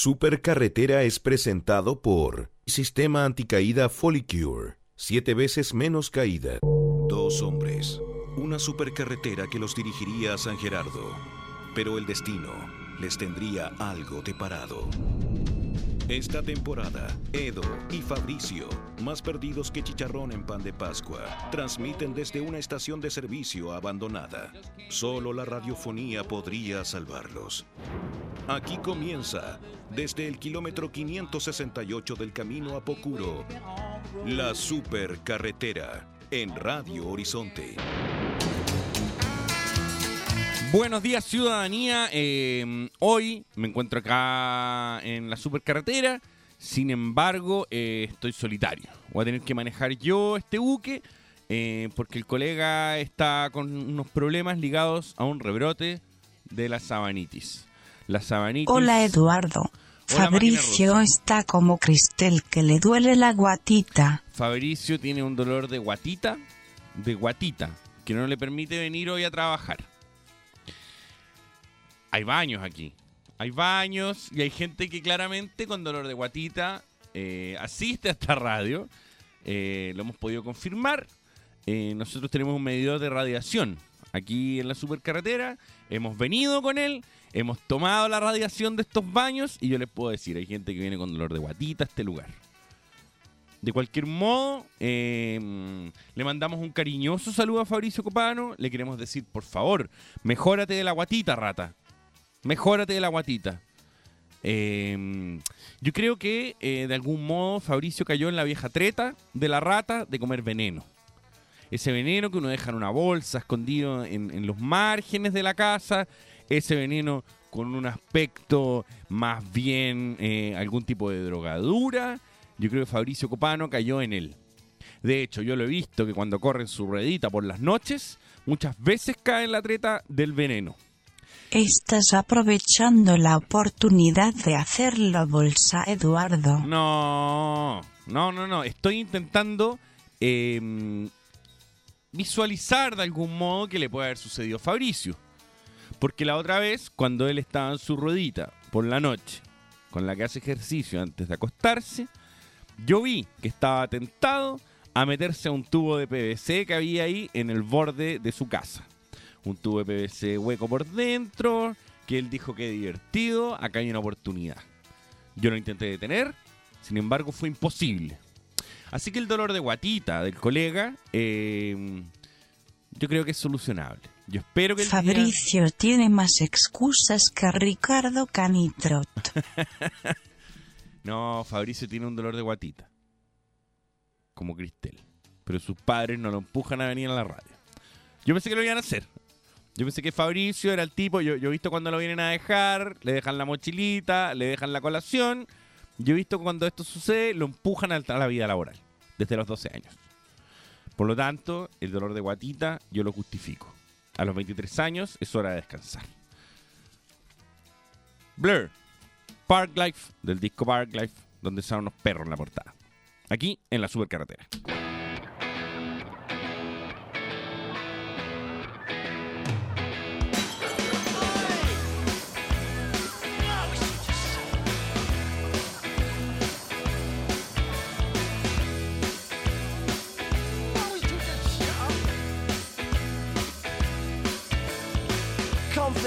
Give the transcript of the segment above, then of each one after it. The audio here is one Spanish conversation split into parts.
Supercarretera es presentado por Sistema Anticaída Folicure. Siete veces menos caída. Dos hombres. Una supercarretera que los dirigiría a San Gerardo. Pero el destino les tendría algo deparado. Esta temporada, Edo y Fabricio, más perdidos que chicharrón en pan de Pascua, transmiten desde una estación de servicio abandonada. Solo la radiofonía podría salvarlos. Aquí comienza, desde el kilómetro 568 del camino a Pocuro, la supercarretera en Radio Horizonte. Buenos días ciudadanía, Eh, hoy me encuentro acá en la supercarretera, sin embargo eh, estoy solitario. Voy a tener que manejar yo este buque eh, porque el colega está con unos problemas ligados a un rebrote de la sabanitis. La sabanitis... Hola Eduardo. Hola, Fabricio está como Cristel que le duele la guatita. Fabricio tiene un dolor de guatita, de guatita, que no le permite venir hoy a trabajar. Hay baños aquí. Hay baños y hay gente que claramente con dolor de guatita eh, asiste a esta radio. Eh, lo hemos podido confirmar. Eh, nosotros tenemos un medidor de radiación aquí en la supercarretera. Hemos venido con él. Hemos tomado la radiación de estos baños y yo les puedo decir, hay gente que viene con dolor de guatita a este lugar. De cualquier modo, le mandamos un cariñoso saludo a Fabricio Copano. Le queremos decir, por favor, mejórate de la guatita, rata. Mejórate de la guatita. Eh, yo creo que eh, de algún modo Fabricio cayó en la vieja treta de la rata de comer veneno. Ese veneno que uno deja en una bolsa, escondido en, los márgenes de la casa. Ese veneno con un aspecto más bien eh, algún tipo de drogadura. Yo creo que Fabricio Copano cayó en él. De hecho, yo lo he visto que cuando corre en su ruedita por las noches, muchas veces cae en la treta del veneno. Estás aprovechando la oportunidad de hacerlo bolsa Eduardo. No, no, no, no. Estoy intentando eh, visualizar de algún modo que le puede haber sucedido a Fabricio. Porque la otra vez, cuando él estaba en su ruedita por la noche, con la que hace ejercicio antes de acostarse, yo vi que estaba tentado a meterse a un tubo de PVC que había ahí en el borde de su casa. Un tubo de PVC hueco por dentro, que él dijo que divertido, acá hay una oportunidad. Yo lo intenté detener, sin embargo fue imposible. Así que el dolor de guatita del colega, eh, yo creo que es solucionable. Yo espero que el día- Fabricio tiene más excusas que Ricardo Canitrot. No, Fabricio tiene un dolor de guatita. Como Cristel. Pero sus padres no lo empujan a venir a la radio. Yo pensé que lo iban a hacer. Yo pensé que Fabricio era el tipo. Yo, he visto cuando lo vienen a dejar, le dejan la mochilita, le dejan la colación. Yo he visto cuando esto sucede, lo empujan a la vida laboral. Desde los 12 años. Por lo tanto, el dolor de guatita yo lo justifico. A los 23 años es hora de descansar. Blur. Park Life, del disco Park Life, donde salen unos perros en la portada. Aquí en la supercarretera.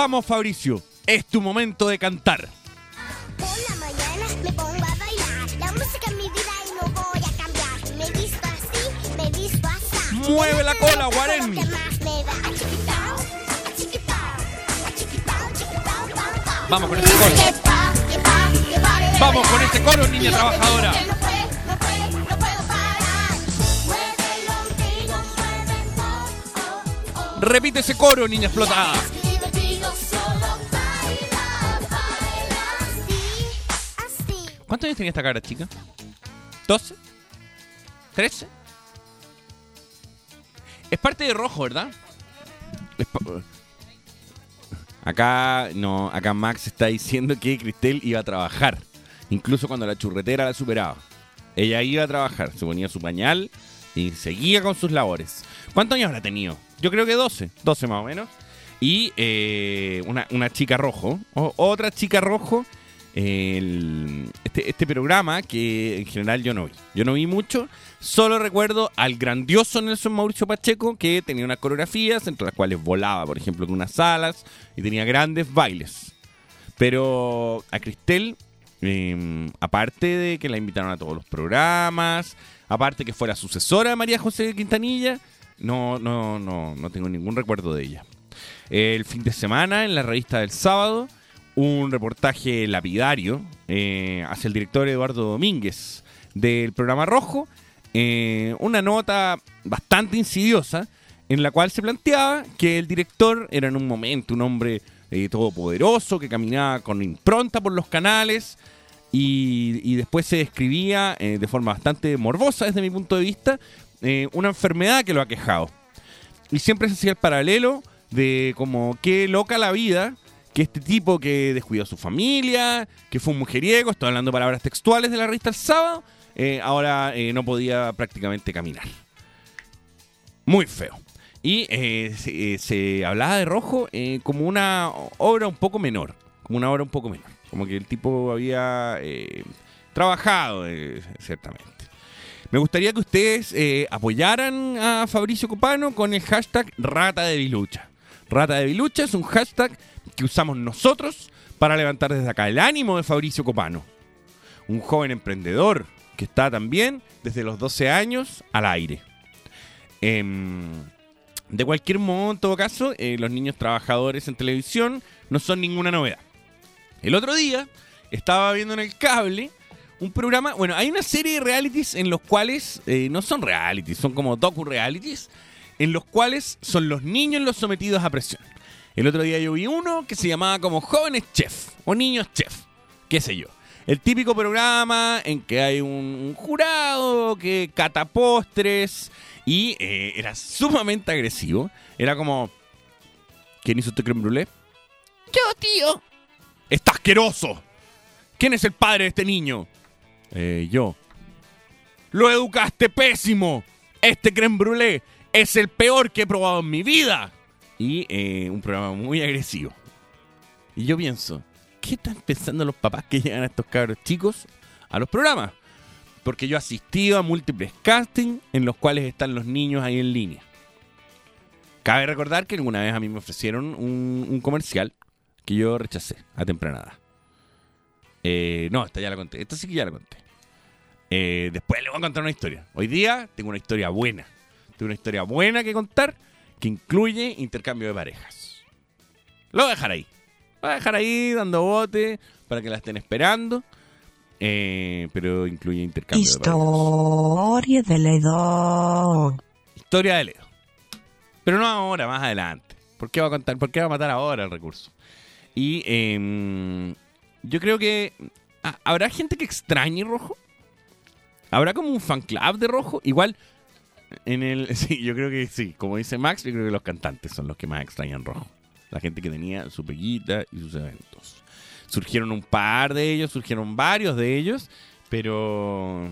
Vamos, Fabricio. Es tu momento de cantar. Por la mañana me pongo a bailar. La música es mi vida y no voy a cambiar. Me visto así, me visto así. Mueve la cola, Guarén. Vamos con ese coro. Vamos con ese coro, niña trabajadora. Oh, oh. Repite ese coro, niña explotada. ¿Cuántos años tenía esta cara, chica? ¿12? ¿13? Es parte de rojo, ¿verdad? Acá, no, acá Max está diciendo que Cristel iba a trabajar. Incluso cuando la churretera la superaba. Ella iba a trabajar, se ponía su pañal y seguía con sus labores. ¿Cuántos años habrá tenido? Yo creo que 12, 12 más o menos. Y eh, una, una chica rojo, otra chica rojo. Este, este programa que en general yo no vi. Yo no vi mucho. Solo recuerdo al grandioso Nelson Mauricio Pacheco que tenía unas coreografías entre las cuales volaba, por ejemplo, en unas salas y tenía grandes bailes. Pero a Cristel, eh, aparte de que la invitaron a todos los programas, aparte que fue la sucesora de María José Quintanilla, no, no, no, no tengo ningún recuerdo de ella. El fin de semana, en la revista del sábado, un reportaje lapidario eh, hacia el director Eduardo Domínguez del programa Rojo, eh, una nota bastante insidiosa en la cual se planteaba que el director era en un momento un hombre eh, todopoderoso que caminaba con impronta por los canales y, después se describía eh, de forma bastante morbosa desde mi punto de vista una enfermedad que lo ha quejado. Y siempre se hacía el paralelo de como qué loca la vida que este tipo que descuidó a su familia, que fue un mujeriego, estoy hablando palabras textuales de la revista El Sábado, eh, ahora eh, no podía prácticamente caminar. Muy feo. Y eh, se, hablaba de Rojo como una obra un poco menor, como una obra un poco menor, como que el tipo había trabajado, ciertamente. Me gustaría que ustedes apoyaran a Fabricio Copano con el hashtag Rata de Vilucha. Rata de Vilucha es un hashtag que usamos nosotros para levantar desde acá el ánimo de Fabricio Copano. Un joven emprendedor que está también desde los 12 años al aire. Em, de cualquier modo, en todo caso, eh, los niños trabajadores en televisión no son ninguna novedad. El otro día estaba viendo en el cable un programa. Bueno, hay una serie de realities en los cuales eh, no son realities, son como docu-realities, en los cuales son los niños los sometidos a presión. El otro día yo vi uno que se llamaba como Jóvenes Chef o Niños Chef, qué sé yo. El típico programa en que hay un, un jurado que cata postres y eh, era sumamente agresivo. Era como, ¿quién hizo este creme brûlée? Yo, tío. Está asqueroso. ¿Quién es el padre de este niño? "Eh, yo. Lo educaste pésimo. Este creme brûlée es el peor que he probado en mi vida. Y eh, un programa muy agresivo. Y yo pienso, ¿qué están pensando los papás que llegan a estos cabros chicos a los programas? Porque yo he asistido a múltiples castings en los cuales están los niños ahí en línea. Cabe recordar que alguna vez a mí me ofrecieron un, un comercial que yo rechacé a temprana edad. Eh, no, esta ya la conté. Esta sí que ya la conté. Eh, después le voy a contar una historia. Hoy día tengo una historia buena. Tengo una historia buena que contar que incluye intercambio de parejas. Lo voy a dejar ahí. Lo voy a dejar ahí dando bote para que la estén esperando. Eh, pero incluye intercambio de parejas. Historia de Ledo. Historia de Leo. Pero no ahora, más adelante. ¿Por qué va a contar? ¿Por qué va a matar ahora el recurso? Y em, yo creo que. ah, ¿Habrá gente que extrañe Rojo? ¿Habrá como un fan club de Rojo? Igual. En el. Sí, yo creo que sí. Como dice Max, yo creo que los cantantes son los que más extrañan Rojo. La gente que tenía su peguita y sus eventos. Surgieron un par de ellos, surgieron varios de ellos, pero.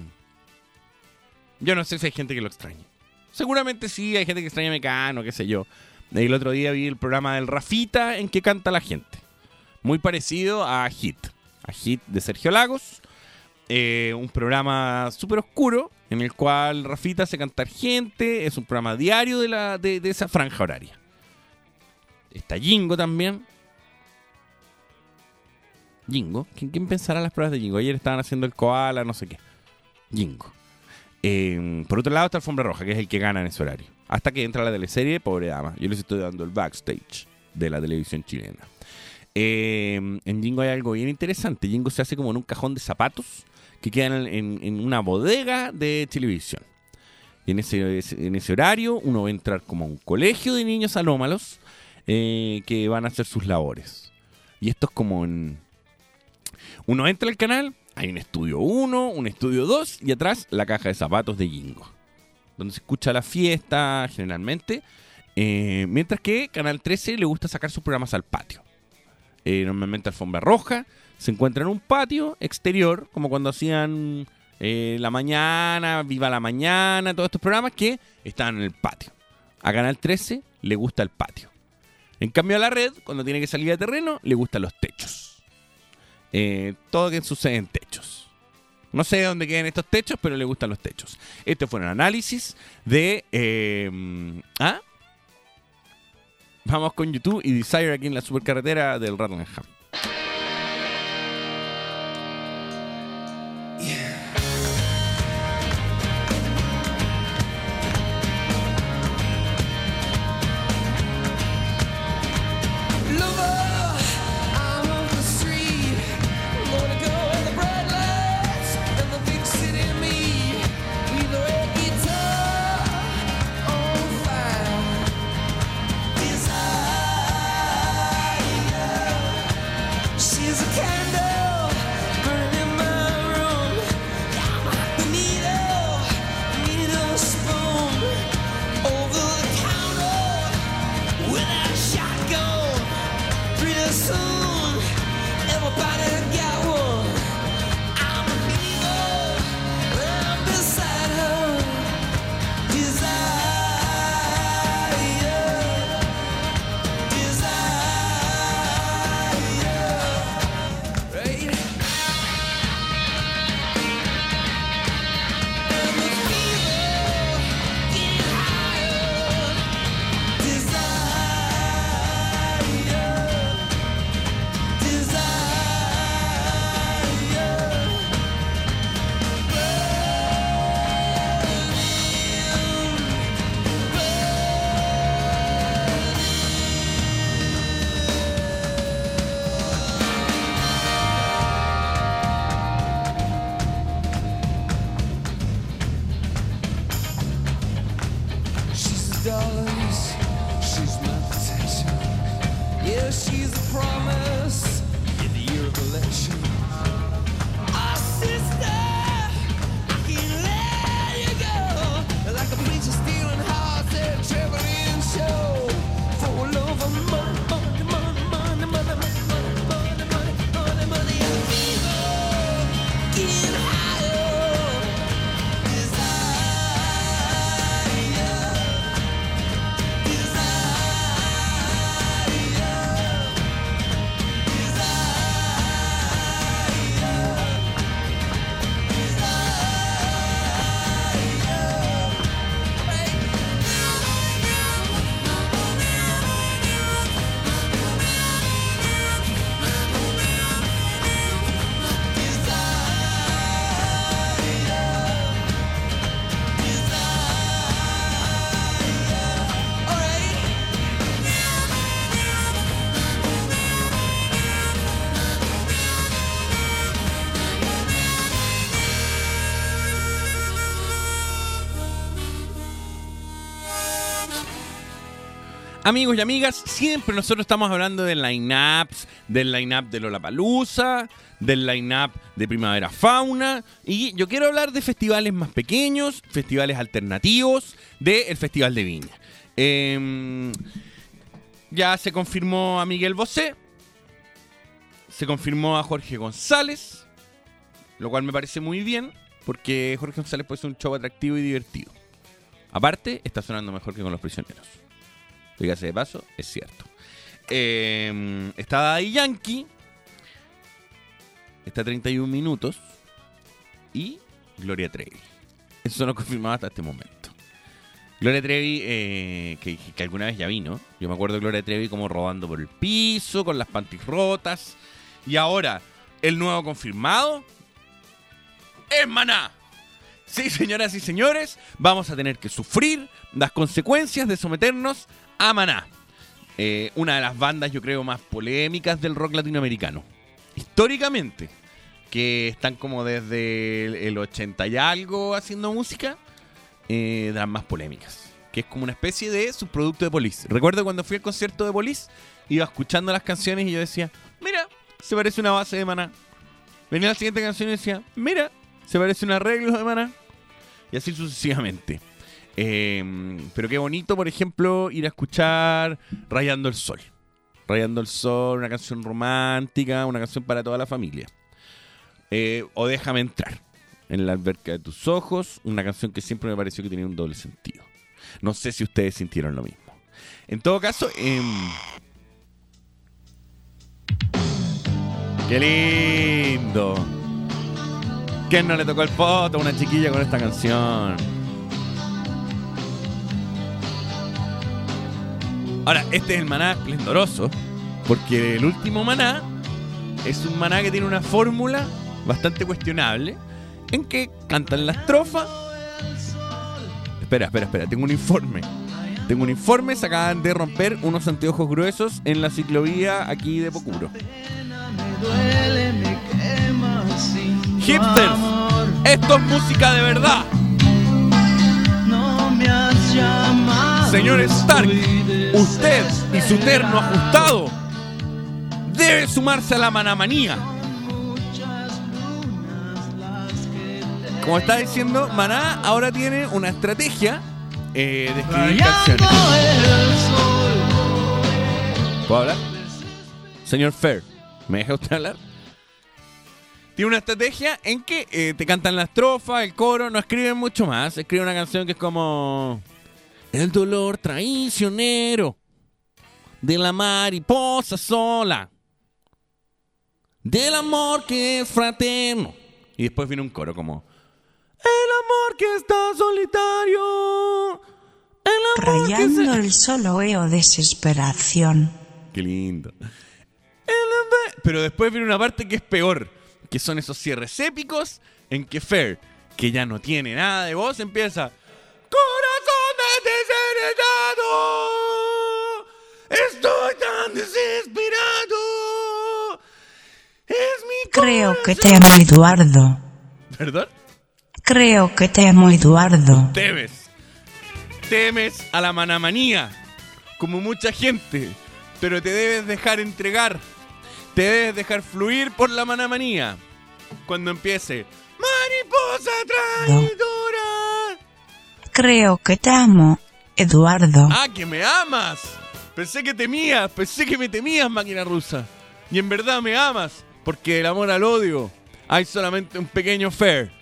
Yo no sé si hay gente que lo extrañe. Seguramente sí, hay gente que extraña a Mecano, qué sé yo. El otro día vi el programa del Rafita en que canta la gente. Muy parecido a Hit. A Hit de Sergio Lagos. Eh, un programa súper oscuro en el cual Rafita hace cantar gente. Es un programa diario de, la, de, esa franja horaria. Está Jingo también. Jingo. ¿Quién, quién pensará las pruebas de Jingo? Ayer estaban haciendo el koala, no sé qué. Jingo. Eh, por otro lado está Alfombra Roja, que es el que gana en ese horario. Hasta que entra la teleserie, pobre dama. Yo les estoy dando el backstage de la televisión chilena. Eh, en Jingo hay algo bien interesante. Jingo se hace como en un cajón de zapatos que quedan en, una bodega de televisión. Y en ese, en ese horario uno va a entrar como a un colegio de niños anómalos eh, que van a hacer sus labores. Y esto es como en... Uno entra al canal, hay un estudio 1, un estudio 2 y atrás la caja de zapatos de Jingo. Donde se escucha la fiesta generalmente. Eh, mientras que Canal 13 le gusta sacar sus programas al patio. Eh, normalmente Alfombra Roja se encuentra en un patio exterior, como cuando hacían eh, La Mañana, Viva la Mañana, todos estos programas que estaban en el patio. A Canal 13 le gusta el patio. En cambio a la red, cuando tiene que salir de terreno, le gustan los techos. Eh, todo que sucede en techos. No sé dónde quedan estos techos, pero le gustan los techos. Este fue un análisis de... eh, ¿Ah? Vamos con YouTube y Desire aquí en la supercarretera del Rottenham. Amigos y amigas, siempre nosotros estamos hablando del line-ups, del line-up de Lollapalooza, del line-up de Primavera Fauna, y yo quiero hablar de festivales más pequeños, festivales alternativos, del Festival de Viña. Em, ya se confirmó a Miguel Bosé, se confirmó a Jorge González, lo cual me parece muy bien, porque Jorge González puede ser un show atractivo y divertido. Aparte, está sonando mejor que con los prisioneros. Dígase de paso, es cierto. Eh, está Daddy Yankee. Está 31 minutos. Y Gloria Trevi. Eso no confirmado hasta este momento. Gloria Trevi, eh, que, alguna vez ya vino. Yo me acuerdo de Gloria Trevi como rodando por el piso, con las panties rotas. Y ahora, el nuevo confirmado es Maná. Sí, señoras y señores, vamos a tener que sufrir las consecuencias de someternos a Maná. Eh, una de las bandas, yo creo, más polémicas del rock latinoamericano. Históricamente, que están como desde el, el 80 y algo haciendo música, eh, de las más polémicas. Que es como una especie de subproducto de Police. Recuerdo cuando fui al concierto de Police, iba escuchando las canciones y yo decía, mira, se parece una base de Maná. Venía la siguiente canción y decía, mira, se parece un arreglo de Maná. Y así sucesivamente. Eh, pero qué bonito, por ejemplo, ir a escuchar Rayando el Sol. Rayando el Sol, una canción romántica, una canción para toda la familia. Eh, o Déjame entrar. En la alberca de tus ojos, una canción que siempre me pareció que tenía un doble sentido. No sé si ustedes sintieron lo mismo. En todo caso, em, ¡Qué lindo! ¿Quién no le tocó el poto a una chiquilla con esta canción? Ahora, este es el maná esplendoroso, porque el último maná es un maná que tiene una fórmula bastante cuestionable, en que cantan la estrofa. Espera, espera, espera, tengo un informe. Tengo un informe, se acaban de romper unos anteojos gruesos en la ciclovía aquí de Pocuro. Hipsters, esto es música de verdad. Señor Stark, usted y su terno ajustado debe sumarse a la manamanía. Como está diciendo, Maná ahora tiene una estrategia eh, de escribir canciones. ¿Puedo hablar? Señor Fair, ¿me deja usted hablar? Tiene una estrategia en que eh, te cantan la estrofa, el coro, no escriben mucho más. Escribe una canción que es como... El dolor traicionero de la mariposa sola. Del amor que es fraterno. Y después viene un coro como... El amor que está solitario. El amor que Rayando se... el sol o desesperación. Qué lindo. Pero después viene una parte que es peor. Que son esos cierres épicos en que Fer, que ya no tiene nada de voz, empieza... Corazón desesperado. Estoy tan desesperado. Es mi Creo que corazón. temo Eduardo. ¿Perdón? Creo que temo Eduardo. Temes. Temes a la manamanía. Como mucha gente. Pero te debes dejar entregar. Te debes dejar fluir por la manamanía. Cuando empiece. Mariposa traidora. Creo que te amo, Eduardo. Ah, que me amas. Pensé que temías. Pensé que me temías, máquina rusa. Y en verdad me amas. Porque del amor al odio hay solamente un pequeño fair.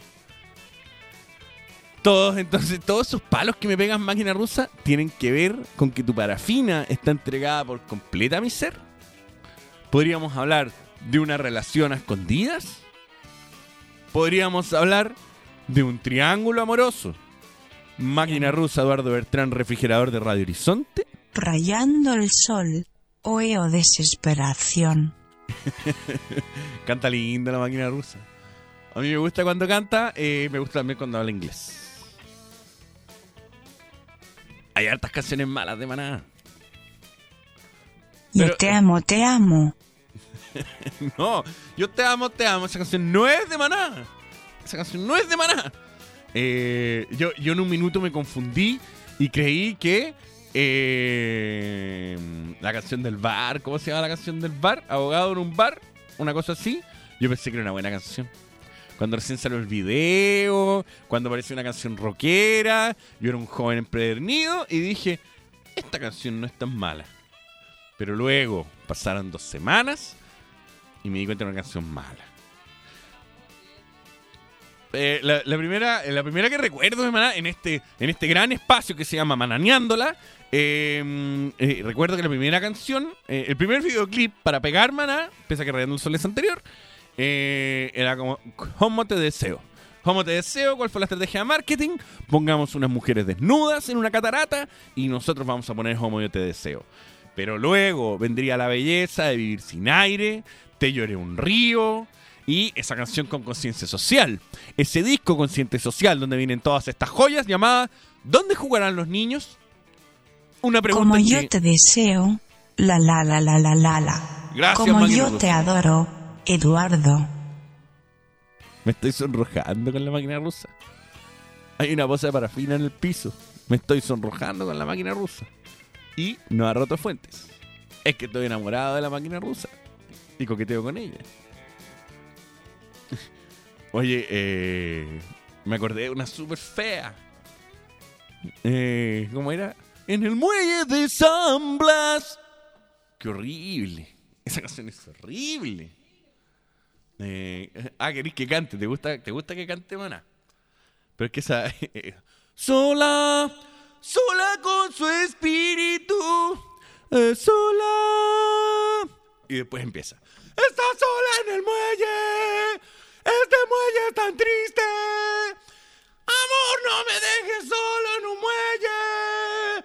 Todos, entonces, todos esos palos que me pegan máquina rusa tienen que ver con que tu parafina está entregada por completa a mi ser. Podríamos hablar de una relación a escondidas. Podríamos hablar de un triángulo amoroso. Máquina rusa Eduardo Bertrán, refrigerador de Radio Horizonte. Rayando el sol o desesperación. Canta linda la máquina rusa. A mí me gusta cuando canta, eh, me gusta también cuando habla inglés. Hay hartas canciones malas de maná. Yo te amo, te amo. No, yo te amo, te amo. Esa canción no es de maná. Esa canción no es de maná. Eh, yo, yo en un minuto me confundí y creí que Eh, la canción del bar, ¿cómo se llama la canción del bar? Abogado en un bar, una cosa así. Yo pensé que era una buena canción. Cuando recién salió el video, cuando apareció una canción rockera, yo era un joven empedernido y dije, esta canción no es tan mala. Pero luego pasaron dos semanas y me di cuenta de una canción mala. Eh, la, primera, la primera que recuerdo de Maná en este, en este gran espacio que se llama Mananeándola. eh, eh, recuerdo que la primera canción, eh, el primer videoclip para pegar Maná, pese a que Rayando el Sol es anterior, era como ¿Cómo te deseo? ¿Cómo te deseo? ¿Cuál fue la estrategia de marketing? Pongamos unas mujeres desnudas en una catarata y nosotros vamos a poner Homo yo te deseo. Pero luego vendría la belleza de vivir sin aire, Te lloré un río y esa canción con conciencia social. Ese disco consciente social donde vienen todas estas joyas llamadas ¿Dónde jugarán los niños? Una pregunta Como que- yo te deseo, la la la la la la la. Gracias, Como yo te adoro, Eduardo. Me estoy sonrojando con la máquina rusa. Hay una bolsa de parafina en el piso. Me estoy sonrojando con la máquina rusa. Y no ha roto fuentes. Es que estoy enamorado de la máquina rusa. Y coqueteo con ella. Oye, eh, me acordé de una súper fea. Eh, ¿Cómo era? En el muelle de San Blas. Qué horrible. Esa canción es horrible. Eh, ah, querés que cante. ¿Te gusta, ¿Te gusta que cante, mana? Pero es que esa. sola, sola con su espíritu. eh, sola. Y después empieza. Está sola en el muelle. Este muelle es tan triste. Amor, no me dejes solo en un muelle.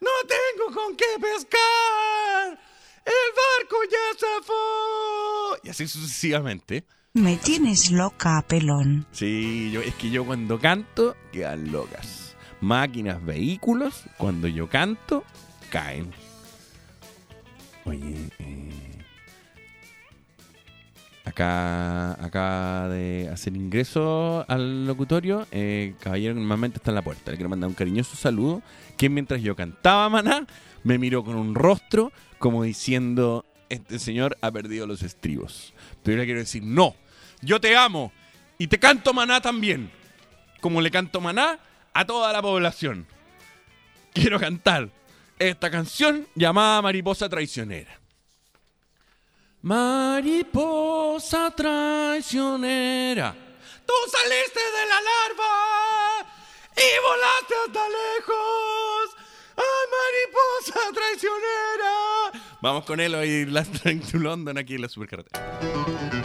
No tengo con qué pescar. El barco ya zafó. Y así sucesivamente. Me tienes loca, pelón. Sí, yo, es que yo cuando canto quedan locas. Máquinas, vehículos, cuando yo canto, caen. Oye, eh, acá, acá de hacer ingreso al locutorio, eh, caballero normalmente está en la puerta. Le quiero mandar un cariñoso saludo. Que mientras yo cantaba Maná, me miró con un rostro como diciendo: Este señor ha perdido los estribos. Pero yo le quiero decir: No, yo te amo y te canto Maná también. Como le canto Maná a toda la población. Quiero cantar esta canción llamada Mariposa Traicionera. Mariposa traicionera, tú saliste de la larva y volaste hasta lejos. ¡Ay, mariposa traicionera! Vamos con él hoy, Last Train to London, aquí en la supercarretera.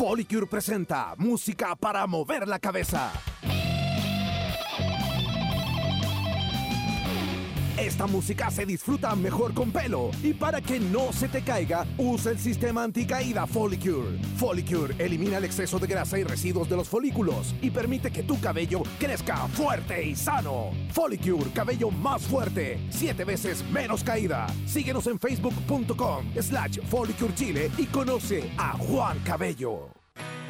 Folicure presenta música para mover la cabeza. Esta música se disfruta mejor con pelo y para que no se te caiga, usa el sistema anticaída Folicure. Folicure elimina el exceso de grasa y residuos de los folículos y permite que tu cabello crezca fuerte y sano. Folicure, cabello más fuerte, siete veces menos caída. Síguenos en facebook.com slash Folicure Chile y conoce a Juan Cabello.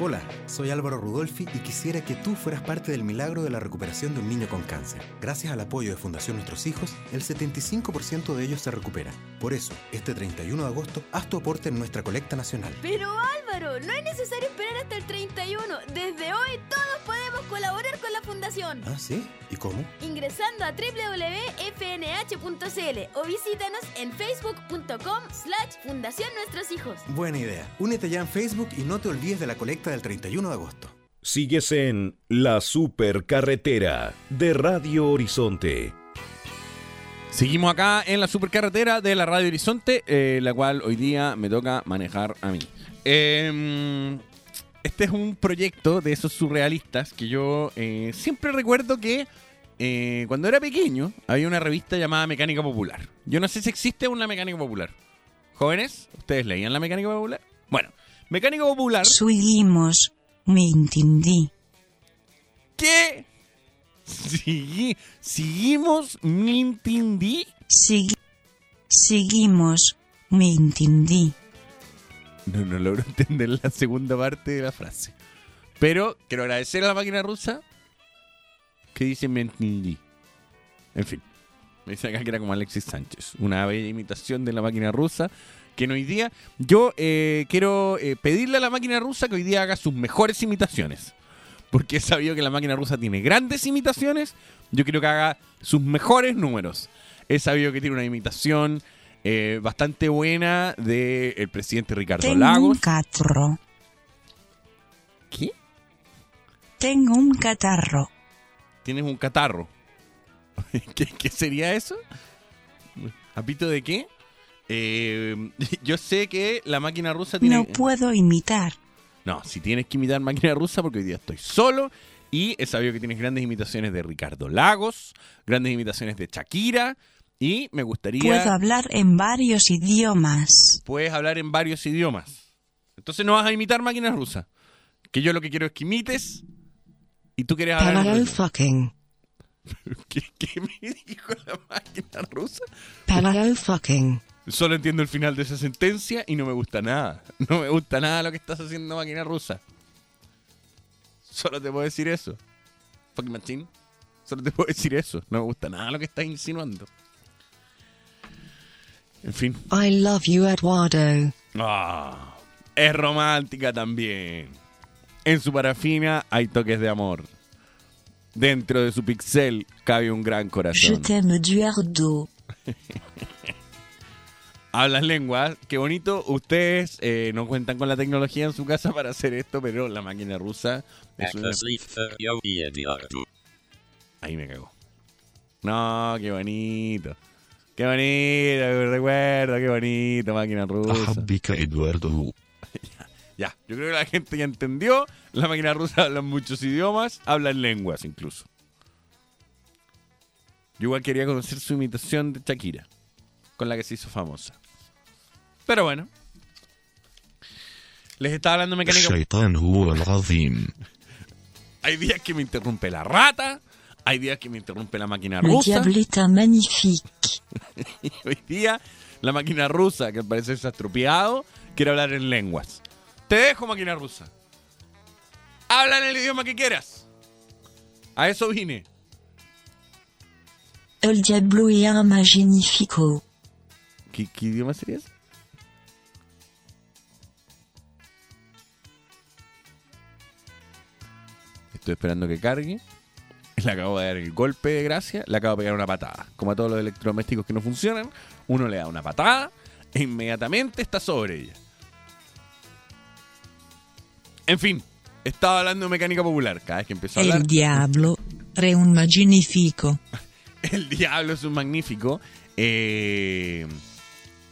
Hola, soy Álvaro Rudolfi y quisiera que tú fueras parte del milagro de la recuperación de un niño con cáncer. Gracias al apoyo de Fundación Nuestros Hijos, el 75% de ellos se recupera. Por eso, este 31 de agosto, haz tu aporte en nuestra colecta nacional. Pero Álvaro, no es necesario esperar hasta el 31. Desde hoy todos podemos colaborar con la fundación. ¿Ah, sí? ¿Y cómo? Ingresando a www.fnh.cl o visítanos en facebook.com slash fundación nuestros hijos. Buena idea. Únete ya en Facebook y no te olvides de la colecta del 31 de agosto. Sigues en La Supercarretera de Radio Horizonte. Seguimos acá en la supercarretera de la Radio Horizonte, eh, la cual hoy día me toca manejar a mí. Eh, este es un proyecto de esos surrealistas que yo eh, siempre recuerdo que eh, cuando era pequeño había una revista llamada Mecánica Popular. Yo no sé si existe una Mecánica Popular. Jóvenes, ¿ustedes leían la Mecánica Popular? Bueno, Mecánica Popular... Seguimos. Me entendí. ¿Qué? Sigui- seguimos, me entendí. Segui- seguimos. Me entendí. No, no logro entender la segunda parte de la frase. Pero quiero agradecer a la máquina rusa que dice me entendí. En fin, me dice acá que era como Alexis Sánchez. Una bella imitación de la máquina rusa. Que en hoy día yo eh, quiero eh, pedirle a la máquina rusa que hoy día haga sus mejores imitaciones. Porque he sabido que la máquina rusa tiene grandes imitaciones. Yo quiero que haga sus mejores números. He sabido que tiene una imitación eh, bastante buena del presidente Ricardo Tengo un Lagos. catarro. ¿Qué? Tengo un catarro. Tienes un catarro. ¿Qué, qué sería eso? ¿Apito de qué? Eh, yo sé que la máquina rusa tiene... No puedo imitar. No, si tienes que imitar máquina rusa porque hoy día estoy solo y he sabido que tienes grandes imitaciones de Ricardo Lagos, grandes imitaciones de Shakira y me gustaría... Puedo hablar en varios idiomas. Puedes hablar en varios idiomas. Entonces no vas a imitar máquina rusa. Que yo lo que quiero es que imites y tú quieres hablar... ruso. fucking. ¿Qué, qué me dijo la máquina rusa? Fucking. Solo entiendo el final de esa sentencia y no me gusta nada. No me gusta nada lo que estás haciendo, máquina rusa. Solo te puedo decir eso. Fucking machine. Solo te puedo decir eso. No me gusta nada lo que estás insinuando. En fin. I love you, Eduardo. Ah, es romántica también. En su parafina hay toques de amor. Dentro de su pixel cabe un gran Je corazón. t'aime Duardo. Hablas lenguas. Qué bonito. Ustedes eh, no cuentan con la tecnología en su casa para hacer esto, pero la máquina rusa es una... Ahí me cagó. No, qué bonito. Qué bonito, recuerdo, qué bonito, máquina rusa. Ya, yo creo que la gente ya entendió. La máquina rusa habla muchos idiomas, habla lenguas incluso. Yo igual quería conocer su imitación de Shakira, con la que se hizo famosa. Pero bueno. Les estaba hablando mecánico. Hay días que me interrumpe la rata. Hay días que me interrumpe la máquina rusa. El diablo está magnífico. Hoy día la máquina rusa, que al parecer se ha estropeado, quiere hablar en lenguas. Te dejo, máquina rusa. Habla en el idioma que quieras. A eso vine. El diablo es magnífico. ¿Qué, ¿Qué idioma sería ese? Estoy esperando que cargue. Le acabo de dar el golpe de gracia. Le acabo de pegar una patada. Como a todos los electrodomésticos que no funcionan, uno le da una patada e inmediatamente está sobre ella. En fin, estaba hablando de mecánica popular. Cada vez que empezó a hablar. El diablo è un magnifico. El diablo es un magnífico. Eh,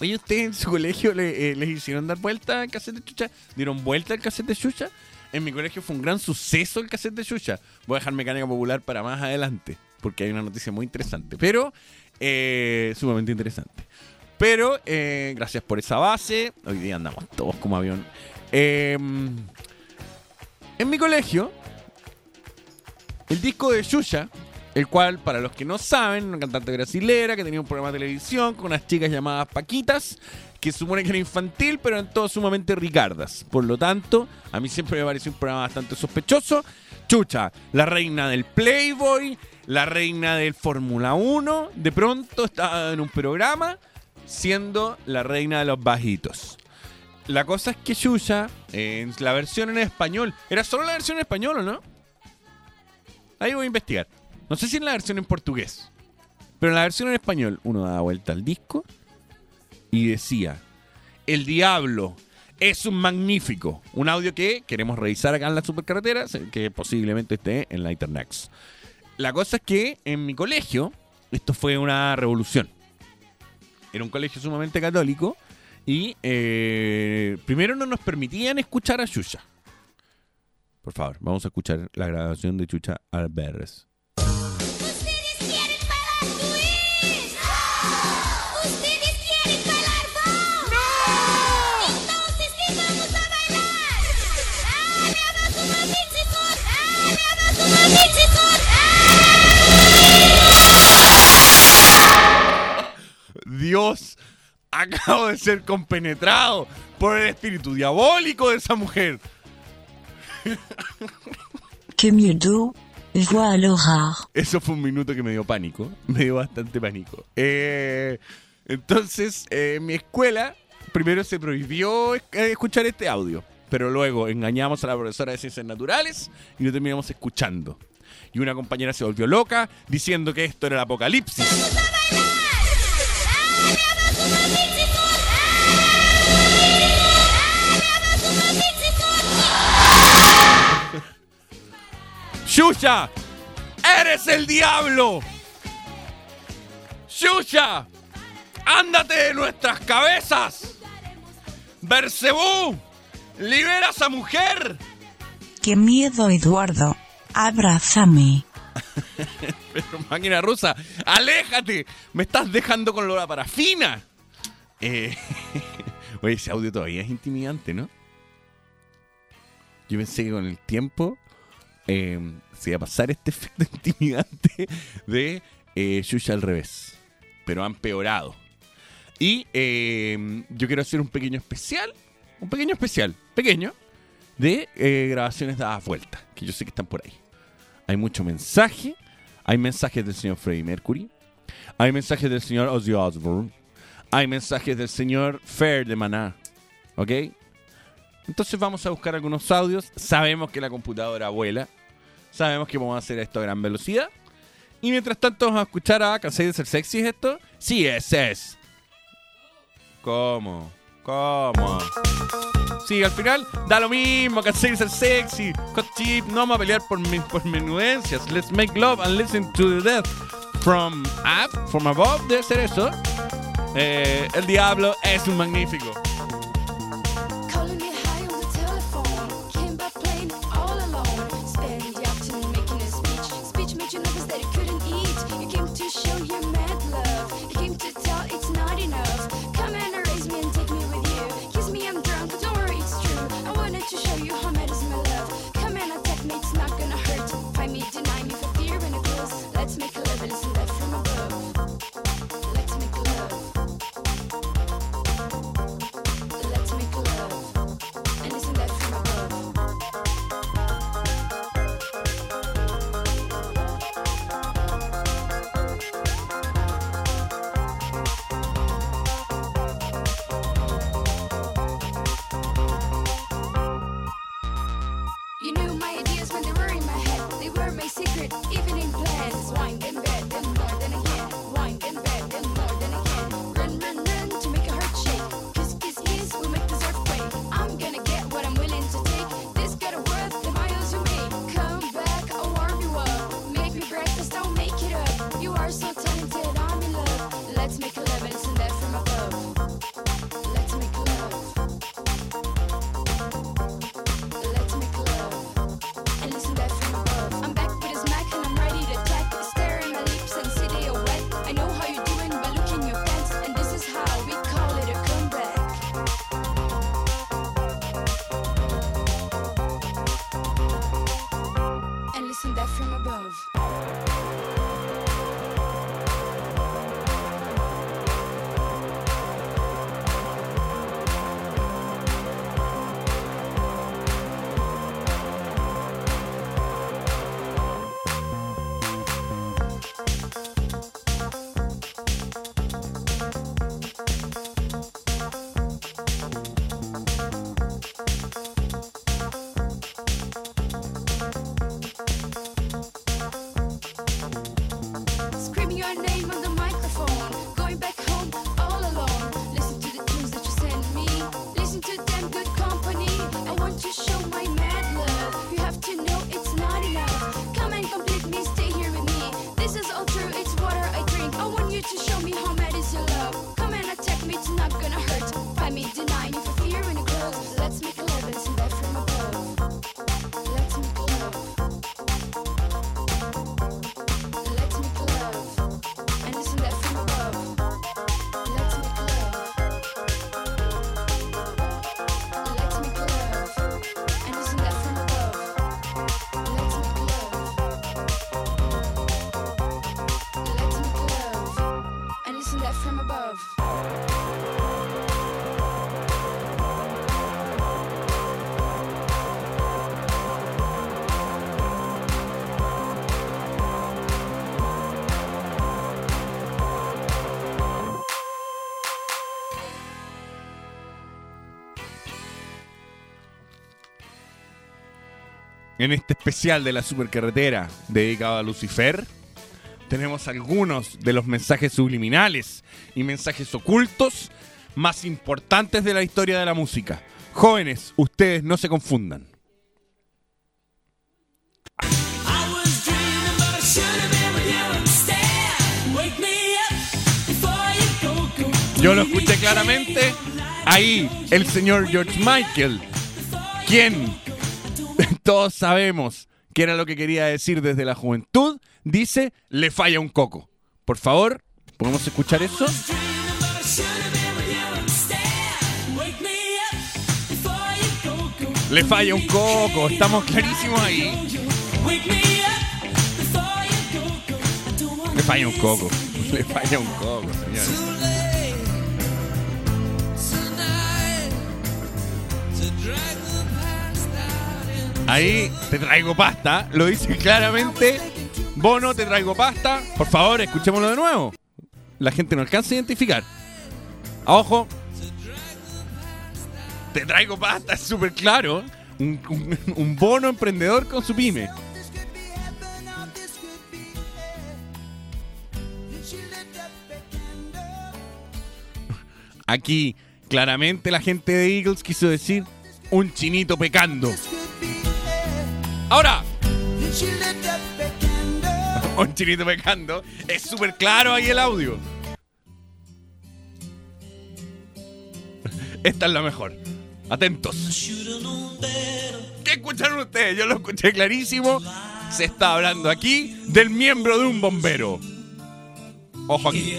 Oye, ¿ustedes en su colegio le- eh, les hicieron dar vuelta al cassette de chucha? ¿Dieron vuelta al cassette de chucha? En mi colegio fue un gran suceso el cassette de chucha. Voy a dejar mecánica popular para más adelante, porque hay una noticia muy interesante, pero eh, sumamente interesante. Pero eh, gracias por esa base. Hoy día andamos todos como avión. Eh, en mi colegio, el disco de Xuxa, el cual, para los que no saben, una cantante brasilera que tenía un programa de televisión con unas chicas llamadas Paquitas, que supone que era infantil, pero eran todos sumamente ricardas. Por lo tanto, a mí siempre me pareció un programa bastante sospechoso. Chucha, la reina del Playboy, la reina del Fórmula 1, de pronto estaba en un programa siendo la reina de los bajitos. La cosa es que Xuxa, en la versión en español, ¿era solo la versión en español o no? Ahí voy a investigar. No sé si en la versión en portugués. Pero en la versión en español, uno daba vuelta al disco y decía: El diablo es un magnífico. Un audio que queremos revisar acá en la supercarretera, que posiblemente esté en la internet. La cosa es que en mi colegio, esto fue una revolución. Era un colegio sumamente católico y eh, primero no nos permitían escuchar a Chucha. Por favor, vamos a escuchar la grabación de Chucha Alberres. Dios, acabo de ser compenetrado por el espíritu diabólico de esa mujer. Que miedo. Eso fue un minuto que me dio pánico. Me dio bastante pánico. Eh, entonces, eh, en mi escuela, primero se prohibió eh, escuchar este audio. Pero luego engañamos a la profesora de ciencias naturales y lo terminamos escuchando. Y una compañera se volvió loca diciendo que esto era el apocalipsis. ¡Shusha! ¡Eres el diablo! ¡Shusha! ¡Ándate de nuestras cabezas! ¡Bersebú! ¡Libera a esa mujer! Qué miedo, Eduardo. Abrázame. Pero máquina rusa, ¡aléjate! ¡Me estás dejando con la parafina! Eh, oye, ese audio todavía es intimidante, ¿no? Yo pensé que con el tiempo eh, se iba a pasar este efecto intimidante de eh, al revés. Pero han peorado. Y eh, yo quiero hacer un pequeño especial, un pequeño especial, pequeño de eh, grabaciones dadas vueltas, que yo sé que están por ahí. Hay mucho mensaje, hay mensajes del señor Freddie Mercury, hay mensajes del señor Ozzy Osbourne, hay mensajes del señor Fair de Maná, ¿ok? Entonces vamos a buscar algunos audios, sabemos que la computadora vuela, sabemos que vamos a hacer esto a gran velocidad, y mientras tanto vamos a escuchar a ¿Cansé de ser sexy esto? Sí, es, es. ¿Cómo? ¿Cómo? Sí, al final da lo mismo, cansé ser sexy, hot chip, no vamos pelear por, mi, por menudencias. Let's make love and listen to the death. From up, from above, debe ser eso. Eh, el diablo es un magnífico. En este especial de la supercarretera dedicado a Lucifer, tenemos algunos de los mensajes subliminales y mensajes ocultos más importantes de la historia de la música. Jóvenes, ustedes no se confundan. Yo lo escuché claramente. Ahí el señor George Michael, quien todos sabemos que era lo que quería decir desde la juventud, dice, le falla un coco. Por favor, ¿podemos escuchar eso? Le falla un coco, estamos clarísimos ahí. Le falla un coco, le falla un coco, señores. Ahí te traigo pasta, lo dice claramente. Bono, te traigo pasta. Por favor, escuchémoslo de nuevo. La gente no alcanza a identificar. A ojo. Te traigo pasta, es súper claro. Un, un bono emprendedor con su pyme. Aquí, claramente la gente de Eagles quiso decir un chinito pecando. Ahora, un chinito pecando. Es súper claro ahí el audio. Esta es la mejor. Atentos. ¿Qué escucharon ustedes? Yo lo escuché clarísimo. Se está hablando aquí del miembro de un bombero. Ojo aquí.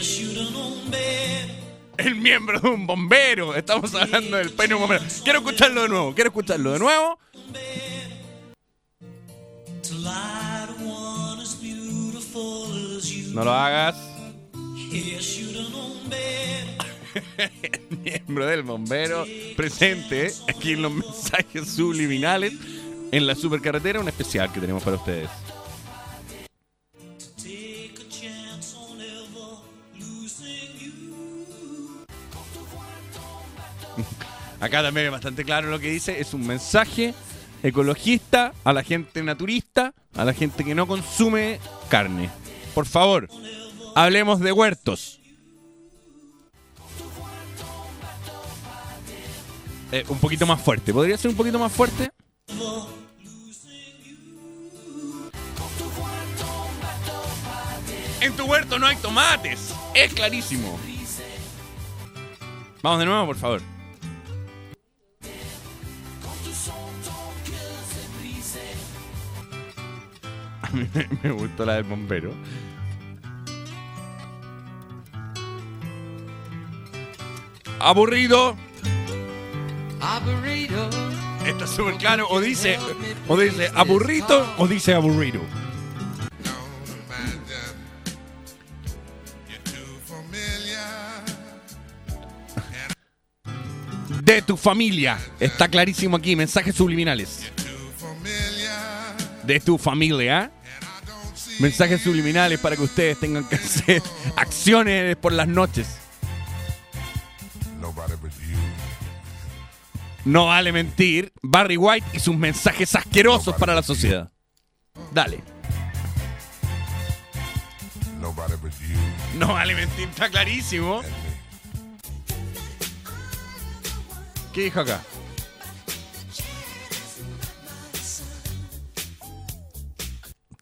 El miembro de un bombero. Estamos hablando del pene de un bombero. Quiero escucharlo de nuevo. Quiero escucharlo de nuevo. No lo hagas. Miembro del bombero presente aquí en los mensajes subliminales en la supercarretera, un especial que tenemos para ustedes. Acá también es bastante claro lo que dice, es un mensaje ecologista a la gente naturista, a la gente que no consume carne. Por favor, hablemos de huertos. Eh, un poquito más fuerte. ¿Podría ser un poquito más fuerte? En tu huerto no hay tomates. Es clarísimo. Vamos de nuevo, por favor. Me- me gustó la del bombero. Aburrido. Aburrido. Está súper claro. O dice, o dice aburrido o dice aburrido. De tu familia. Está clarísimo aquí. Mensajes subliminales. De tu familia. Mensajes subliminales para que ustedes tengan que hacer acciones por las noches. No vale mentir. Barry White y sus mensajes asquerosos para la sociedad. Dale. No vale mentir, está clarísimo. ¿Qué dijo acá?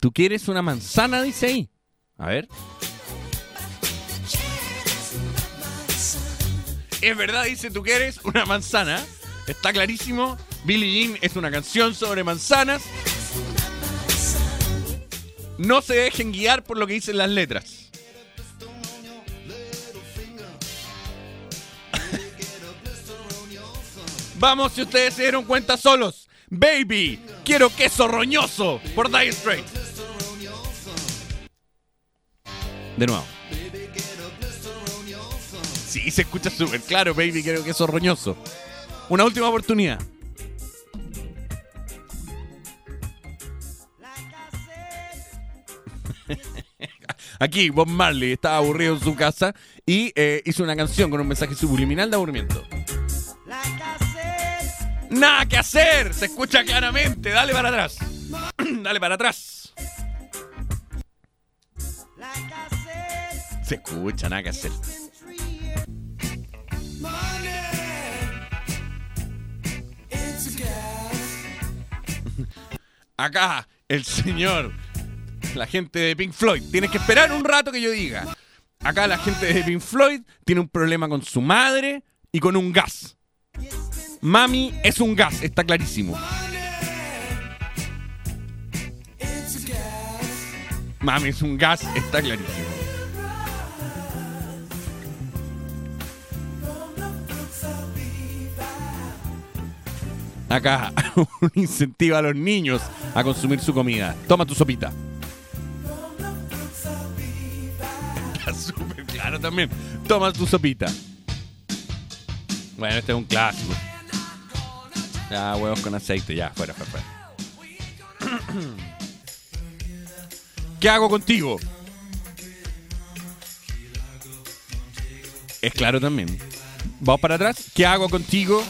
¿Tú quieres una manzana? Dice ahí. A ver. Es verdad, dice, tú quieres una manzana. Está clarísimo. Billie Jean es una canción sobre manzanas. No se dejen guiar por lo que dicen las letras. Vamos, si ustedes se dieron cuenta solos. Baby, quiero queso roñoso por Dire Straits. De nuevo. Sí, se escucha súper claro, baby, quiero queso roñoso. Una última oportunidad. Aquí Bob Marley estaba aburrido en su casa y eh, hizo una canción con un mensaje subliminal de aburrimiento. Nada que hacer, se escucha claramente. Dale para atrás. Dale para atrás. Se escucha, nada que hacer. Acá, el señor, la gente de Pink Floyd. Tienes que esperar un rato que yo diga. Acá la gente de Pink Floyd tiene un problema con su madre y con un gas. Mami es un gas, está clarísimo. Mami es un gas, está clarísimo. Acá, un incentivo a los niños a consumir su comida. Toma tu sopita. Está súper claro también. Toma tu sopita. Bueno, este es un clásico. Ya, huevos con aceite, ya, fuera, fuera, fuera. ¿Qué hago contigo? Es claro también. Vamos para atrás. ¿Qué hago contigo?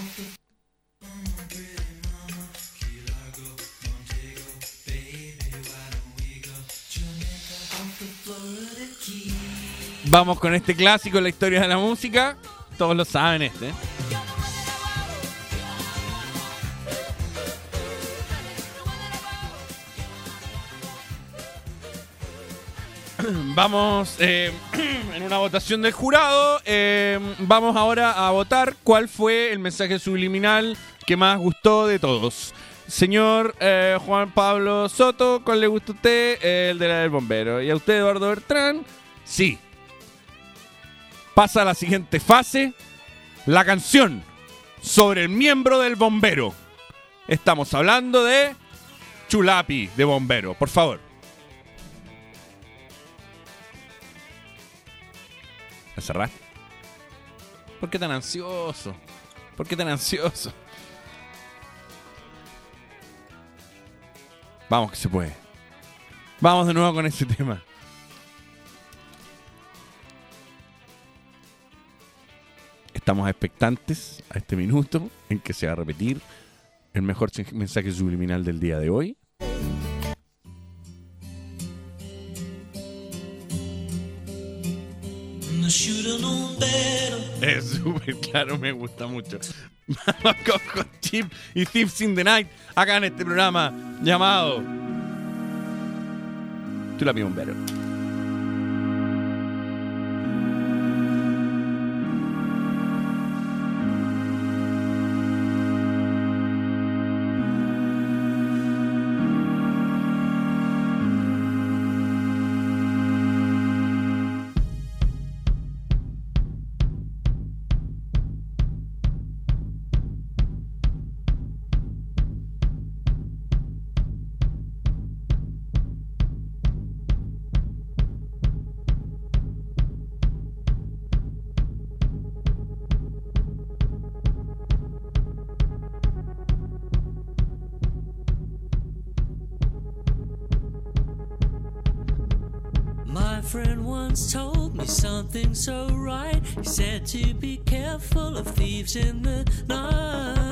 Vamos con este clásico en la historia de la música. Todos lo saben este. Vamos eh, en una votación del jurado. eh, vamos ahora a votar cuál fue el mensaje subliminal que más gustó de todos. Señor eh, Juan Pablo Soto, ¿cuál le gusta a usted? El de la del bombero. ¿Y a usted, Eduardo Bertrán? Sí. Pasa a la siguiente fase. La canción sobre el miembro del bombero. Estamos hablando de Chulapi de bombero. Por favor. ¿La cerraste? ¿Por qué tan ansioso? ¿Por qué tan ansioso? Vamos que se puede. Vamos de nuevo con ese tema. Estamos expectantes a este minuto en que se va a repetir el mejor mensaje subliminal del día de hoy. Es súper claro, me gusta mucho. Vamos con, con Chip y Thieves in the Night acá en este programa llamado Tú la bombero. Friend once told me something so right. He said to be careful of thieves in the night.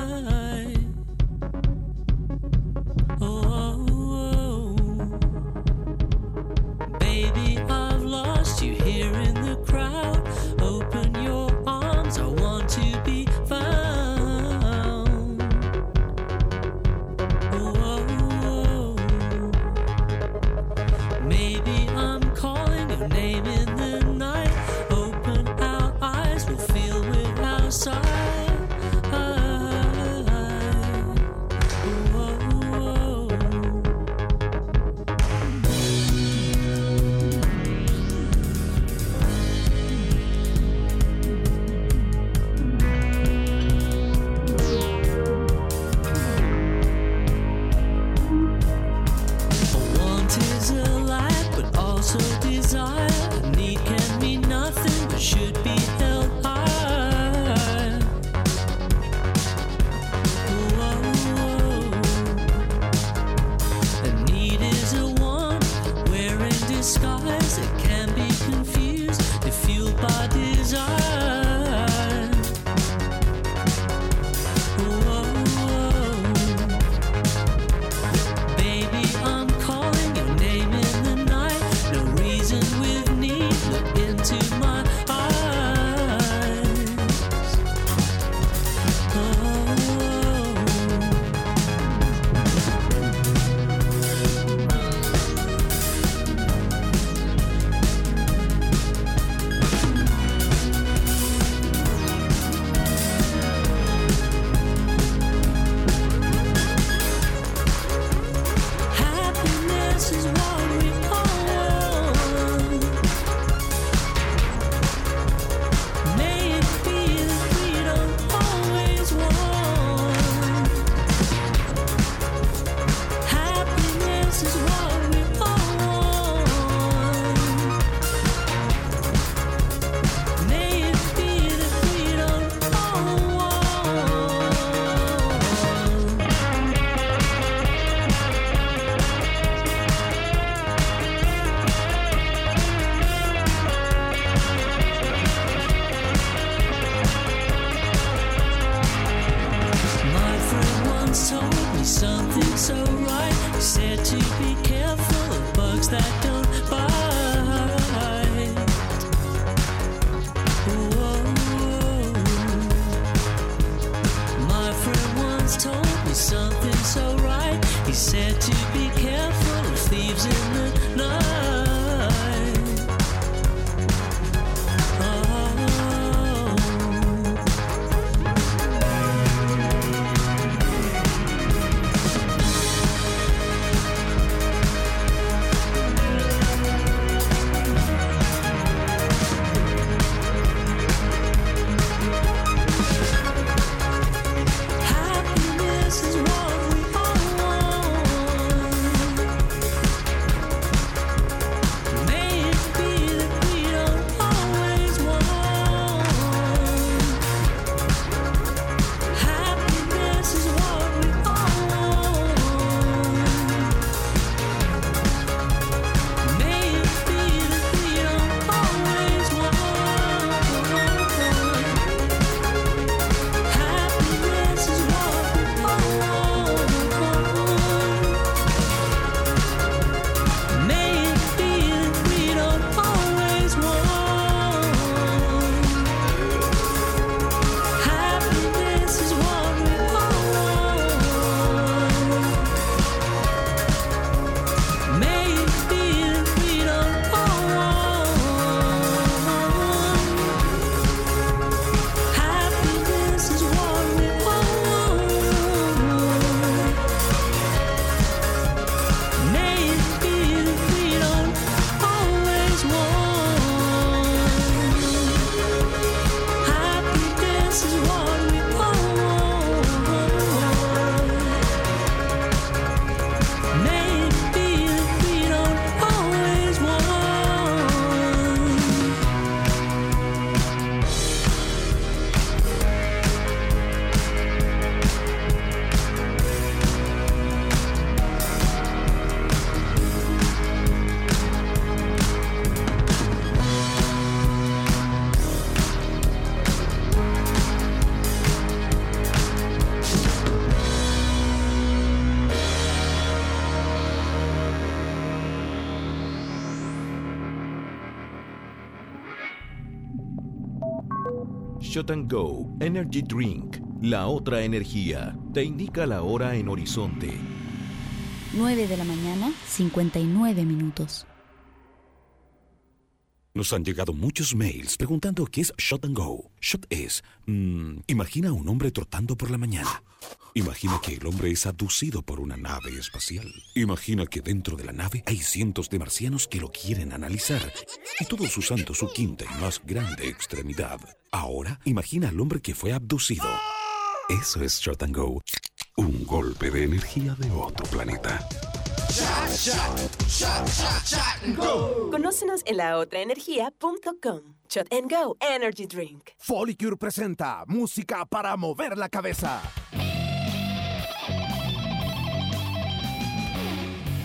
Shot and Go Energy Drink, la otra energía, te indica la hora en horizonte. 9 de la mañana, 59 minutos. Nos han llegado muchos mails preguntando qué es Shot and Go. Shot es, mm, imagina a un hombre trotando por la mañana. Imagina que el hombre es abducido por una nave espacial. Imagina que dentro de la nave hay cientos de marcianos que lo quieren analizar. Y todos usando su quinta y más grande extremidad. Ahora, imagina al hombre que fue abducido. Eso es Shot and Go. Un golpe de energía de otro planeta. Conócenos en laotraenergia.com. Shot and Go Energy Drink. Folicure presenta música para mover la cabeza.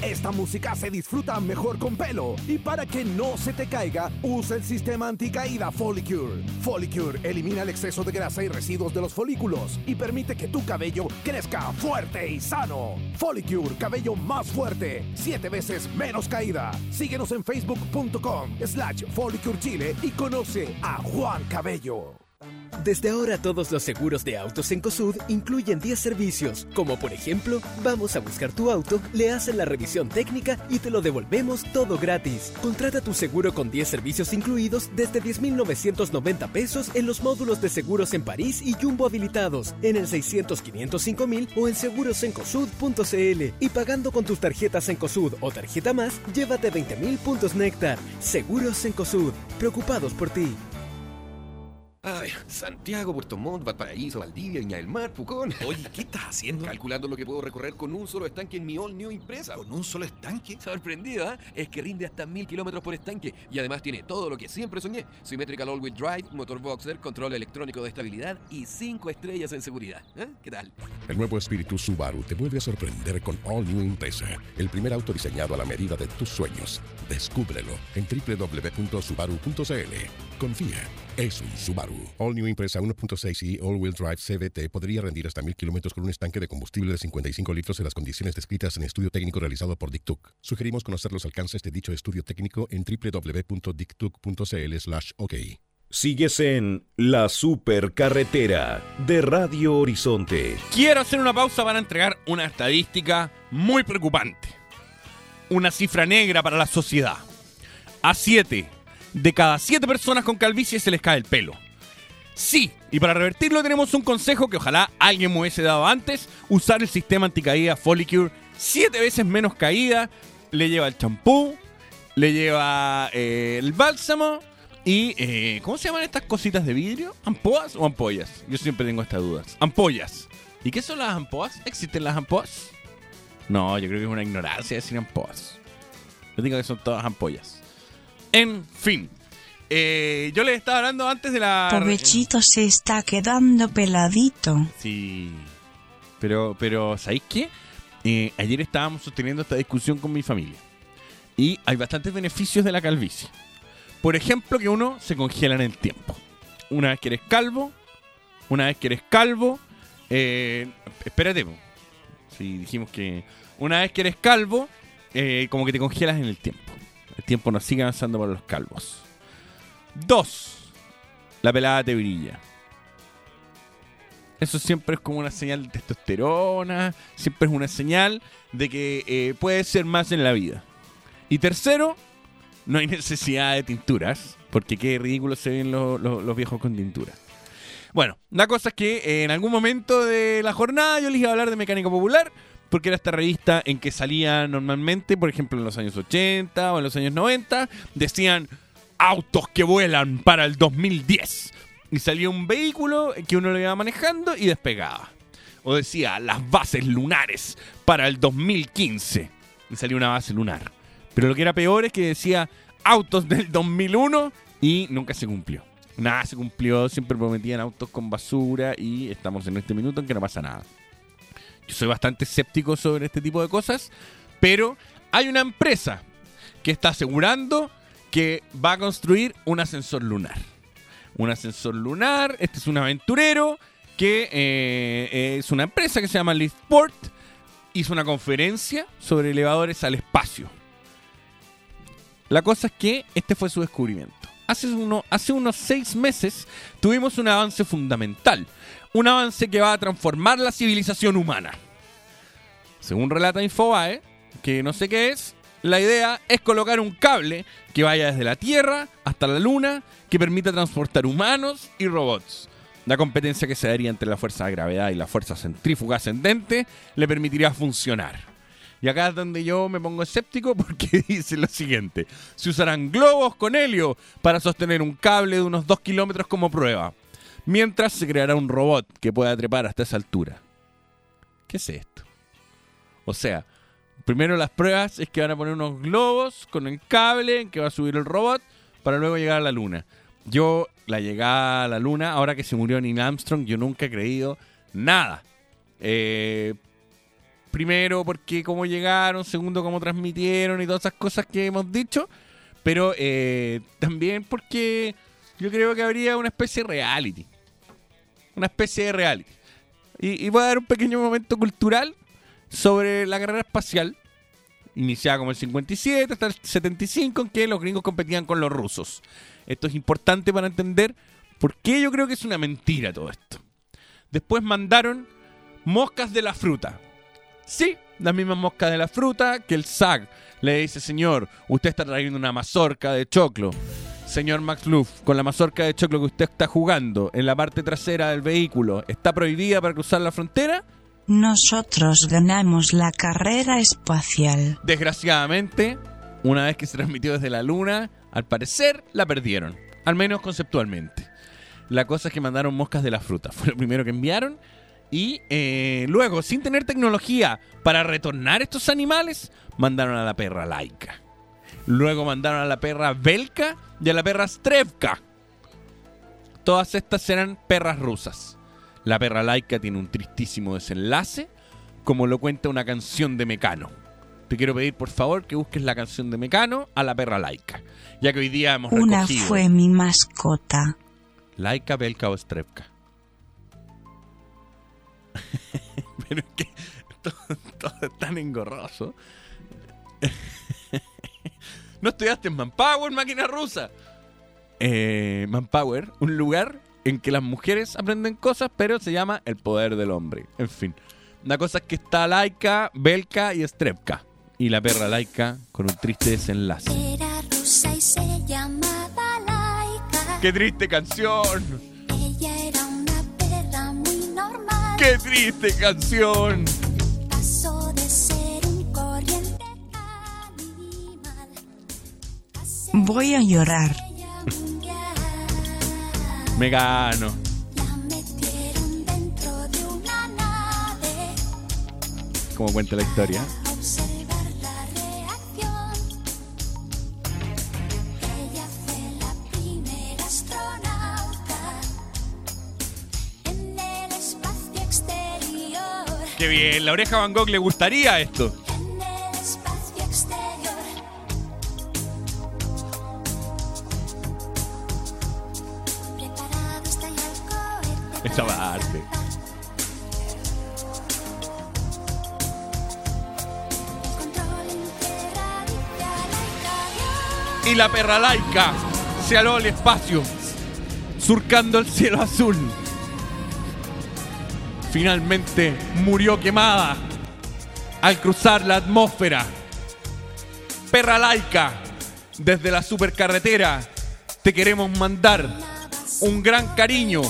Esta música se disfruta mejor con pelo y para que no se te caiga, usa el sistema anticaída Folicure. Folicure elimina el exceso de grasa y residuos de los folículos y permite que tu cabello crezca fuerte y sano. Folicure, cabello más fuerte, siete veces menos caída. Síguenos en facebook.com slash Folicure Chile y conoce a Juan Cabello. Desde ahora todos los seguros de autos en COSUD incluyen 10 servicios, como por ejemplo, vamos a buscar tu auto, le hacen la revisión técnica y te lo devolvemos todo gratis. Contrata tu seguro con 10 servicios incluidos desde 10.990 pesos en los módulos de seguros en París y Jumbo habilitados, en el 600 505 mil o en segurosencosud.cl y pagando con tus tarjetas en COSUD o tarjeta más, llévate 20.000 puntos Néctar. Seguros en COSUD, preocupados por ti. Ay, Santiago, Puerto Montt, Valparaíso, Valdivia, Viña del Mar, Pucón. Oye, ¿qué estás haciendo? Calculando lo que puedo recorrer con un solo estanque en mi All New Impresa. ¿Con un solo estanque? Sorprendido, ¿ah? Es que rinde hasta mil kilómetros por estanque y además tiene todo lo que siempre soñé: Symmetrical All-Wheel Drive, motor boxer, control electrónico de estabilidad y cinco estrellas en seguridad. ¿eh? ¿Qué tal? El nuevo espíritu Subaru te vuelve a sorprender con All New Impresa, el primer auto diseñado a la medida de tus sueños. Descúbrelo en www.subaru.cl. Confía, es un Subaru. All New Impresa 1.6 y All Wheel Drive CVT podría rendir hasta mil kilómetros con un estanque de combustible de 55 litros en las condiciones descritas en estudio técnico realizado por Dictuc. Sugerimos conocer los alcances de dicho estudio técnico en www.dictuc.cl/ok. Sigues en La Supercarretera de Radio Horizonte. Quiero hacer una pausa para entregar una estadística muy preocupante. Una cifra negra para la sociedad. A 7 de cada 7 personas con calvicie se les cae el pelo. Sí, y para revertirlo tenemos un consejo que ojalá alguien me hubiese dado antes. Usar el sistema anticaída Folicure. 7 veces menos caída. Le lleva el champú. Le lleva eh, el bálsamo. Y, eh, ¿cómo se llaman estas cositas de vidrio? ¿Ampoas o ampollas? Yo siempre tengo estas dudas. Ampollas. ¿Y qué son las ampoas? ¿Existen las ampoas? No, yo creo que es una ignorancia decir ampoas. Yo digo que son todas ampollas. En fin. Eh, yo les estaba hablando antes de la... Pobrecito se está quedando peladito. Sí. Pero, pero ¿sabéis qué? Eh, ayer estábamos sosteniendo esta discusión con mi familia. Y hay bastantes beneficios de la calvicie. Por ejemplo, que uno se congela en el tiempo. Una vez que eres calvo, una vez que eres calvo, eh, espérate. Si dijimos que una vez que eres calvo, eh, como que te congelas en el tiempo. El tiempo no sigue avanzando para los calvos. Dos, la pelada te brilla. Eso siempre es como una señal de testosterona, siempre es una señal de que eh, puedes ser más en la vida. Y tercero, no hay necesidad de tinturas, porque qué ridículo se ven los, viejos con tinturas. Bueno, la cosa es que eh, en algún momento de la jornada yo les a hablar de mecánica popular, porque era esta revista en que salía normalmente, por ejemplo en los años 80 o en los años 90, decían autos que vuelan para el 2010. Y salía un vehículo que uno lo iba manejando y despegaba. O decía las bases lunares para el 2015. Y salía una base lunar. Pero lo que era peor es que decía autos del 2001 y nunca se cumplió. Nada se cumplió, siempre prometían autos con basura y estamos en este minuto en que no pasa nada. Yo soy bastante escéptico sobre este tipo de cosas, pero hay una empresa que está asegurando que va a construir un ascensor lunar. Un ascensor lunar, este es un aventurero que eh, es una empresa que se llama Liftport. Hizo una conferencia sobre elevadores al espacio. La cosa es que este fue su descubrimiento. Hace, hace unos seis meses tuvimos un avance fundamental. Un avance que va a transformar la civilización humana. Según relata Infobae, que no sé qué es, la idea es colocar un cable que vaya desde la Tierra hasta la Luna que permita transportar humanos y robots. La competencia que se daría entre la fuerza de gravedad y la fuerza centrífuga ascendente le permitiría funcionar. Y acá es donde yo me pongo escéptico porque dice lo siguiente. Se usarán globos con helio para sostener un cable de unos 2 kilómetros como prueba. Mientras se creará un robot que pueda trepar hasta esa altura. ¿Qué es esto? O sea, primero las pruebas es que van a poner unos globos con el cable en que va a subir el robot para luego llegar a la luna. Yo, la llegada a la luna, ahora que se murió Neil Armstrong, yo nunca he creído nada. Eh, primero, porque cómo llegaron, segundo, cómo transmitieron y todas esas cosas que hemos dicho. Pero eh, también porque yo creo que habría una especie de reality. Una especie de reality. Y, y voy a dar un pequeño momento cultural sobre la carrera espacial. Iniciada como el 57 hasta el 75, en que los gringos competían con los rusos. Esto es importante para entender por qué yo creo que es una mentira todo esto. Después mandaron moscas de la fruta. Sí, las mismas moscas de la fruta que el SAG le dice, señor, usted está trayendo una mazorca de choclo. Señor Max Luff, con la mazorca de choclo que usted está jugando en la parte trasera del vehículo, ¿está prohibida para cruzar la frontera? Nosotros ganamos la carrera espacial. Desgraciadamente, una vez que se transmitió desde la Luna, al parecer la perdieron. Al menos conceptualmente. La cosa es que mandaron moscas de la fruta. Fue lo primero que enviaron. Y eh, luego, sin tener tecnología para retornar estos animales, mandaron a la perra laica. Luego mandaron a la perra Belka y a la perra Strevka. Todas estas eran perras rusas. La perra laica tiene un tristísimo desenlace, como lo cuenta una canción de Mecano. Te quiero pedir, por favor, que busques la canción de Mecano a la perra laica, ya que hoy día hemos Una recogido fue mi mascota. laica, Belka o Strepka. Pero es que todo, todo es tan engorroso. ¿No estudiaste en Manpower, máquina rusa? eh, Manpower, un lugar en que las mujeres aprenden cosas, pero se llama el poder del hombre. En fin, una cosa es que está Laika, Belka y Strepka. Y la perra Laika con un triste desenlace. Era rusa y se llamaba Laika. ¡Qué triste canción! ¡Qué triste canción! Pasó de ser un corriente Voy a llorar. Me gano. Como cuenta la historia. ¡Qué bien! La oreja Van Gogh le gustaría esto. Esta parte. Y la perra laica se aló al espacio, surcando el cielo azul. Finalmente murió quemada al cruzar la atmósfera. Perra laica, desde la supercarretera te queremos mandar un gran cariño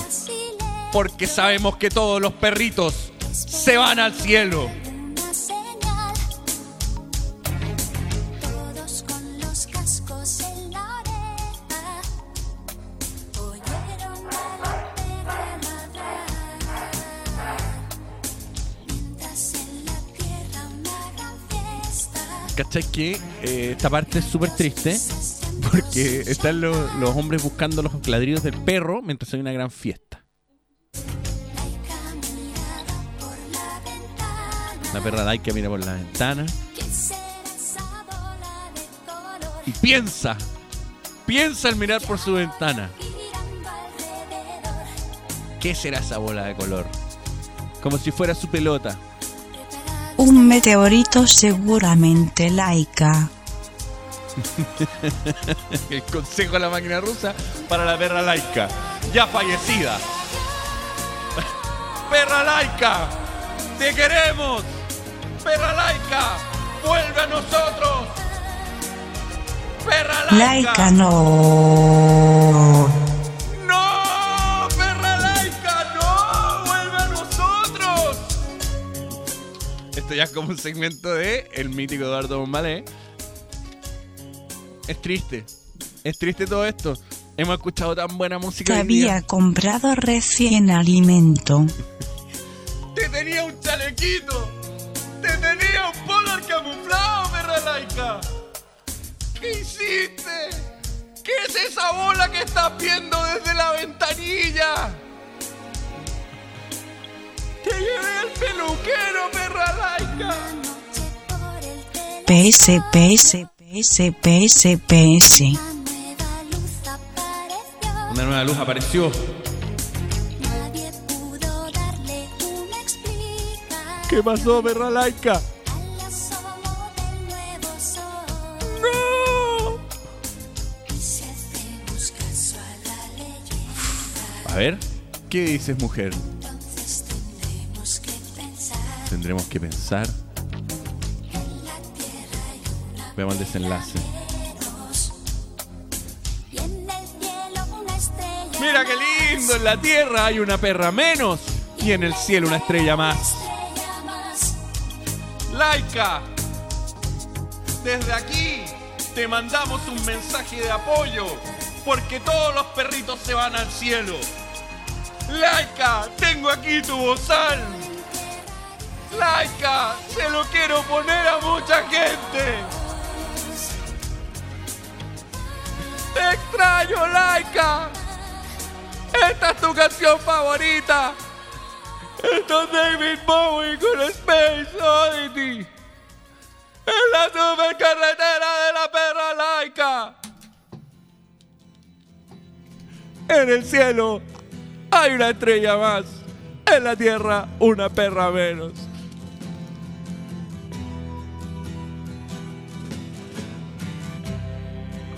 porque sabemos que todos los perritos se van al cielo. ¿Cachai que eh, esta parte es súper triste? Porque están los, hombres buscando los ladridos del perro mientras hay una gran fiesta. La perra Laika mira por la ventana y piensa, piensa al mirar por su ventana. ¿Qué será esa bola de color? Como si fuera su pelota. Un meteorito seguramente laica. El consejo de la máquina rusa para la perra laica, ya fallecida. ¡Perra laica! ¡Te queremos! ¡Perra laica! ¡Vuelve a nosotros! ¡Perra laica! Laica no. ¡No! Esto ya es como un segmento de el mítico Eduardo Bombalé. Es triste. Es triste todo esto. Hemos escuchado tan buena música. Te había comprado recién alimento. ¡Te tenía un chalequito! ¡Te tenía un polar camuflado, perra laica! ¿Qué hiciste? ¿Qué es esa bola que estás viendo desde la ventanilla? ¡Te llevé al peluquero, perra laica! PS, PS, PS, PS, PS. Una nueva luz apareció. ¿Qué pasó, perra laica? ¡No! A ver, ¿qué dices, mujer? Tendremos que pensar. Veamos el desenlace. Mira qué lindo, en la tierra hay una perra menos y en el cielo una estrella más. Laika, desde aquí te mandamos un mensaje de apoyo porque todos los perritos se van al cielo. Laika, tengo aquí tu bozal. Laika, se lo quiero poner a mucha gente. Te extraño, Laika. Esta es tu canción favorita. Esto es David Bowie con Space Oddity. En la supercarretera de la perra laica. En el cielo hay una estrella más. En la tierra una perra menos.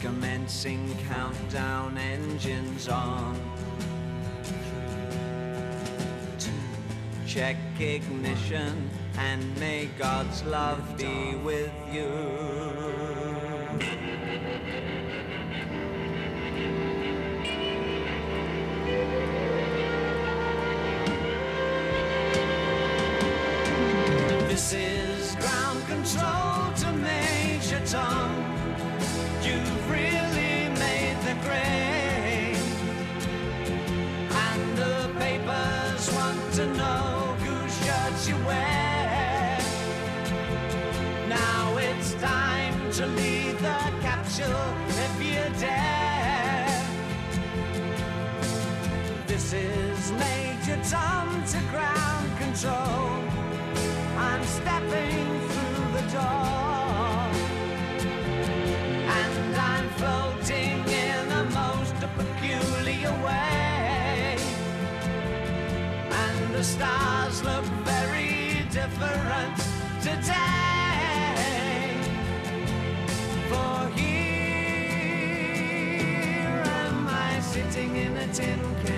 Commencing countdown engines on. Check ignition and may God's love be with you It's in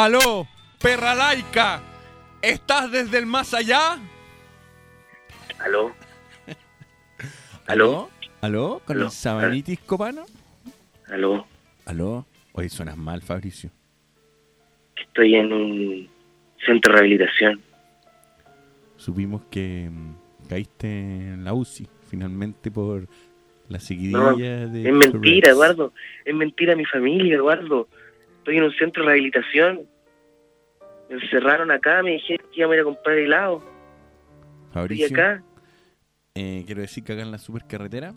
Aló, perra laica, ¿estás desde el más allá? Aló. ¿Aló? ¿Aló? ¿Con el sabanitis copano? ¿Aló? ¿Aló? Oye, suenas mal, Fabricio. Estoy en un centro de rehabilitación. Supimos que mm, caíste en la UCI, finalmente, por la seguidilla de... es mentira, Eduardo. Es mentira mi familia, Eduardo estoy en un centro de rehabilitación. Me encerraron acá, me dijeron que íbamos a ir a comprar helado. Fabricio, acá. Eh, quiero decir que acá en la supercarretera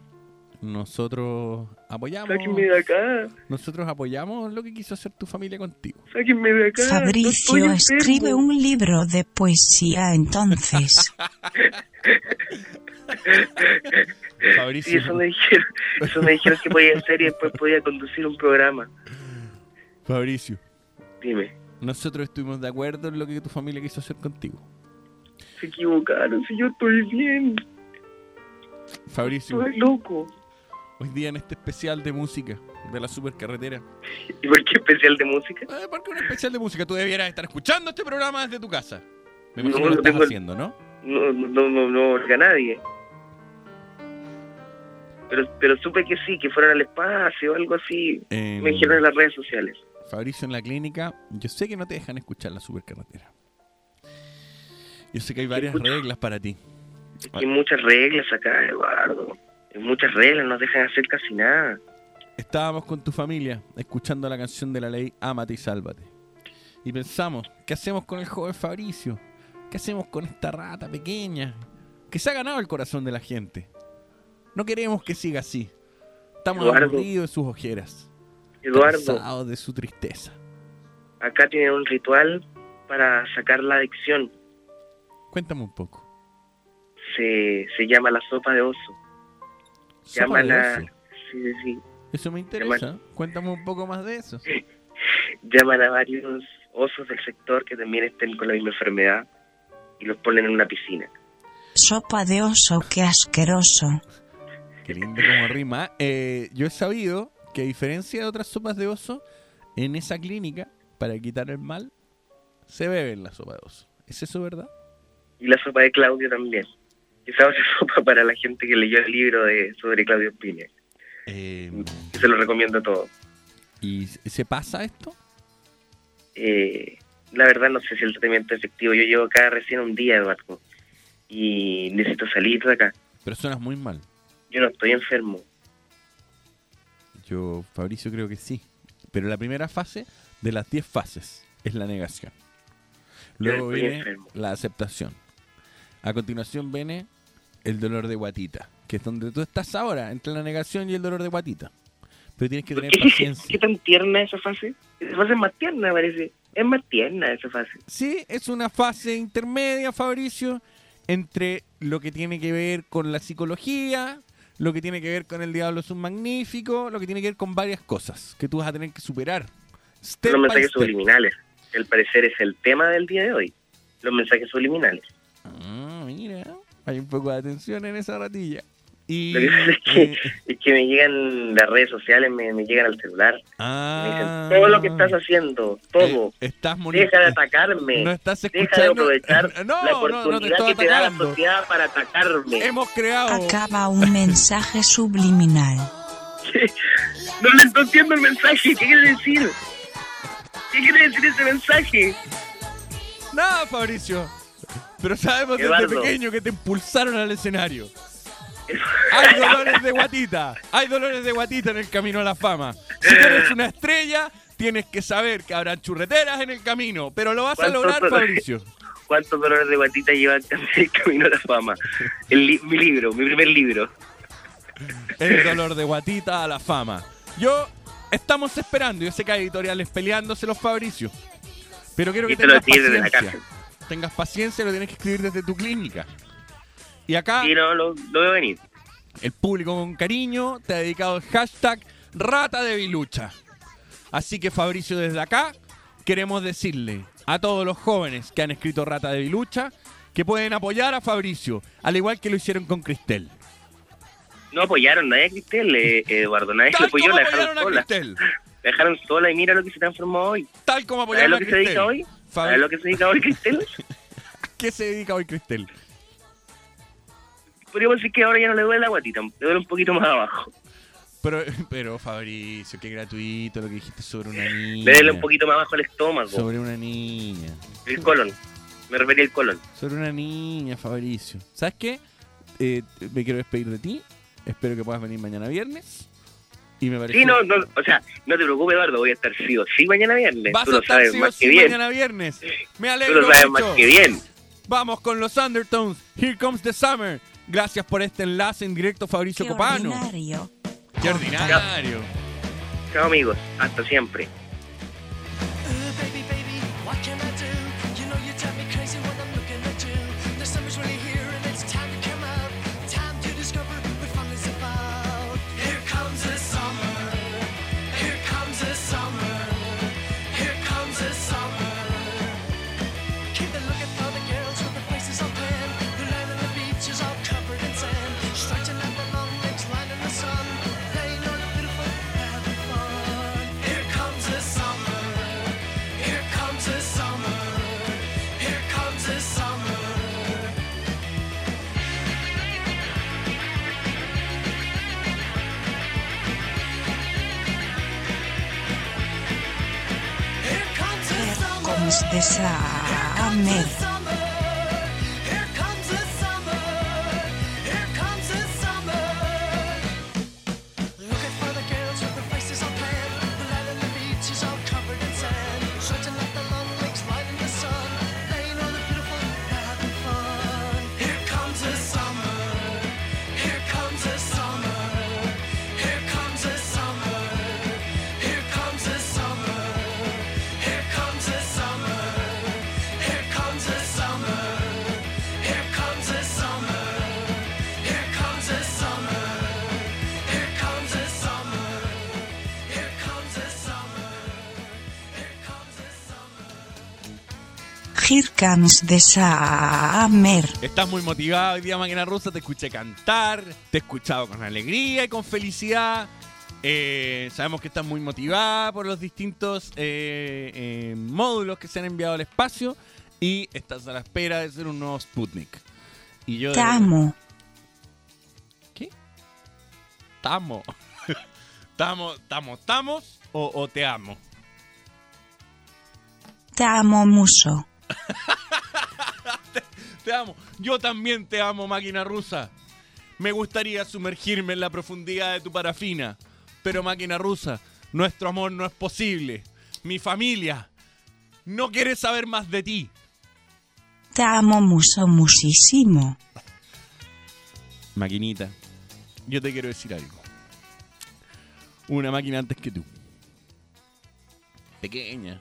nosotros apoyamos. Sáquenme de acá. Nosotros apoyamos lo que quiso hacer tu familia contigo. Sáquenme de acá. Fabricio, escribe un libro de poesía entonces. Fabricio. Y eso me dijeron, eso me dijeron que podía hacer y después podía conducir un programa. Fabricio, Dime, nosotros estuvimos de acuerdo en lo que tu familia quiso hacer contigo. se equivocaron, si yo estoy bien, Fabricio, estoy loco. hoy día en este especial de música de la supercarretera. ¿Y por qué especial de música? Eh, porque un especial de música tú debieras estar escuchando este programa desde tu casa. Me No, imagino que no lo estás haciendo, ¿no? No, no, no, no oiga a nadie. Pero, pero supe que sí, que fueron al espacio o algo así. Me dijeron en las redes sociales. Fabricio en la clínica, yo sé que no te dejan escuchar la supercarretera. Yo sé que hay varias reglas para ti. Hay muchas reglas acá, Eduardo. Hay muchas reglas, no dejan hacer casi nada. Estábamos con tu familia escuchando la canción de la ley Ámate y Sálvate. Y pensamos, ¿qué hacemos con el joven Fabricio? ¿Qué hacemos con esta rata pequeña? Que se ha ganado el corazón de la gente. No queremos que siga así. Estamos Eduardo. aburridos de sus ojeras. Eduardo. De su tristeza. Acá tienen un ritual para sacar la adicción. Cuéntame un poco. Se, se llama la sopa de oso. Sopa Llaman de a, oso. sí, sí, sí. Eso me interesa. Cuéntame un poco más de eso. Llaman a varios osos del sector que también estén con la misma enfermedad y los ponen en una piscina. Sopa de oso, qué asqueroso. Qué lindo como rima. Eh, yo he sabido que a diferencia de otras sopas de oso, en esa clínica, para quitar el mal, se bebe la sopa de oso. ¿Es eso verdad? Y la sopa de Claudio también. Esa otra sopa para la gente que leyó el libro de sobre Claudio Piña. Eh, Se lo recomiendo a todos. ¿Y se pasa esto? Eh, la verdad no sé si el tratamiento es efectivo. Yo llevo acá recién un día, Eduardo. Y necesito salir de acá. Pero suenas muy mal. Yo no estoy enfermo. Fabricio, creo que sí. Pero la primera fase de las 10 fases es la negación. Luego viene enfermo. la aceptación. A continuación viene el dolor de guatita, que es donde tú estás ahora, entre la negación y el dolor de guatita. Pero tienes que tener ¿Qué, paciencia. qué tan tierna esa fase? Esa fase es más tierna, parece. Es más tierna esa fase. Sí, es una fase intermedia, Fabricio, entre lo que tiene que ver con la psicología, lo que tiene que ver con el diablo es un magnífico, lo que tiene que ver con varias cosas que tú vas a tener que superar. Step Los mensajes step. subliminales. Al parecer es el tema del día de hoy. Los mensajes subliminales. Ah, mira, hay un poco de atención en esa ratilla. Y Lo que pasa es que, es que me llegan las redes sociales, me, me llegan al celular. Me dicen, todo lo que estás haciendo, todo. Ah. Eh, estás Deja de atacarme. No estás Deja de aprovechar No, la no, no te oportunidad que te da la sociedad para atacarme. Hemos creado... Acaba un mensaje subliminal. No entiendo el mensaje. ¿Qué quiere decir? ¿Qué quiere decir ese mensaje? Nada, Fabricio. Pero sabemos desde pequeño que te impulsaron al escenario. Hay dolores de guatita. Hay dolores de guatita en el camino a la fama. Si eres una estrella, tienes que saber que habrá churreteras en el camino. Pero lo vas a ¿Cuántos lograr, dolores? Fabricio. ¿Cuántos dolores de guatita lleva el camino a la fama? El li- mi libro, mi primer libro. El dolor de guatita a la fama. Yo estamos esperando. Yo sé que hay editoriales peleándose los Fabricio. Pero quiero que Y te lo tengas escribes desde la paciencia. Tengas paciencia, lo tienes que escribir desde tu clínica. Y acá Sí, no, lo, lo veo venir. el público con cariño te ha dedicado el hashtag rata de bilucha. Así que Fabricio, desde acá queremos decirle a todos los jóvenes que han escrito rata de bilucha que pueden apoyar a Fabricio, al igual que lo hicieron con Cristel. No apoyaron nadie a Cristel, eh, Eduardo. Nadie Tal apoyó, como la dejaron apoyaron a sola. Cristel. La dejaron sola y mira lo que se transformó hoy. Tal como ¿Sabes apoyaron lo a que se Cristel. dedica hoy? ¿Sabes lo que se dedica hoy Cristel? ¿Qué se dedica hoy Cristel? Podríamos decir que ahora ya no le duele la guatita, le duele un poquito más abajo. Pero, pero Fabricio, qué gratuito lo que dijiste sobre una niña. Le duele un poquito más abajo el estómago, Sobre una niña. el colon. Me refería al colon. Sobre una niña, Fabricio. ¿Sabes qué? Eh, me quiero despedir de ti. Espero que puedas venir mañana viernes. Y me parece. Sí, no, no, o sea, no te preocupes, Eduardo, voy a estar sí o sí mañana viernes. Vas Tú a lo estar sabes sí o más sí que bien. mañana viernes. Me Tú alegro lo sabes mucho. más que bien. Vamos con los Undertones. Here comes the summer. Gracias por este enlace en directo, Fabricio Qué Copano. ordinario. Qué ordinario. Chao amigos, hasta siempre. tristeza me The summer. Estás muy motivado hoy día, máquina rusa. Te escuché cantar, te he escuchado con alegría y con felicidad. Eh, sabemos que estás muy motivada por los distintos eh, eh, módulos que se han enviado al espacio y estás a la espera de ser un nuevo Sputnik. Y yo Te amo. Tamo. Tamo, tamo, tamos o, o te amo. Te amo mucho. Te amo. Yo también te amo, máquina rusa. Me gustaría sumergirme en la profundidad de tu parafina. Pero, máquina rusa, nuestro amor no es posible. Mi familia no quiere saber más de ti. Te amo mucho, muchísimo. Maquinita, yo te quiero decir algo. Una máquina antes que tú. Pequeña.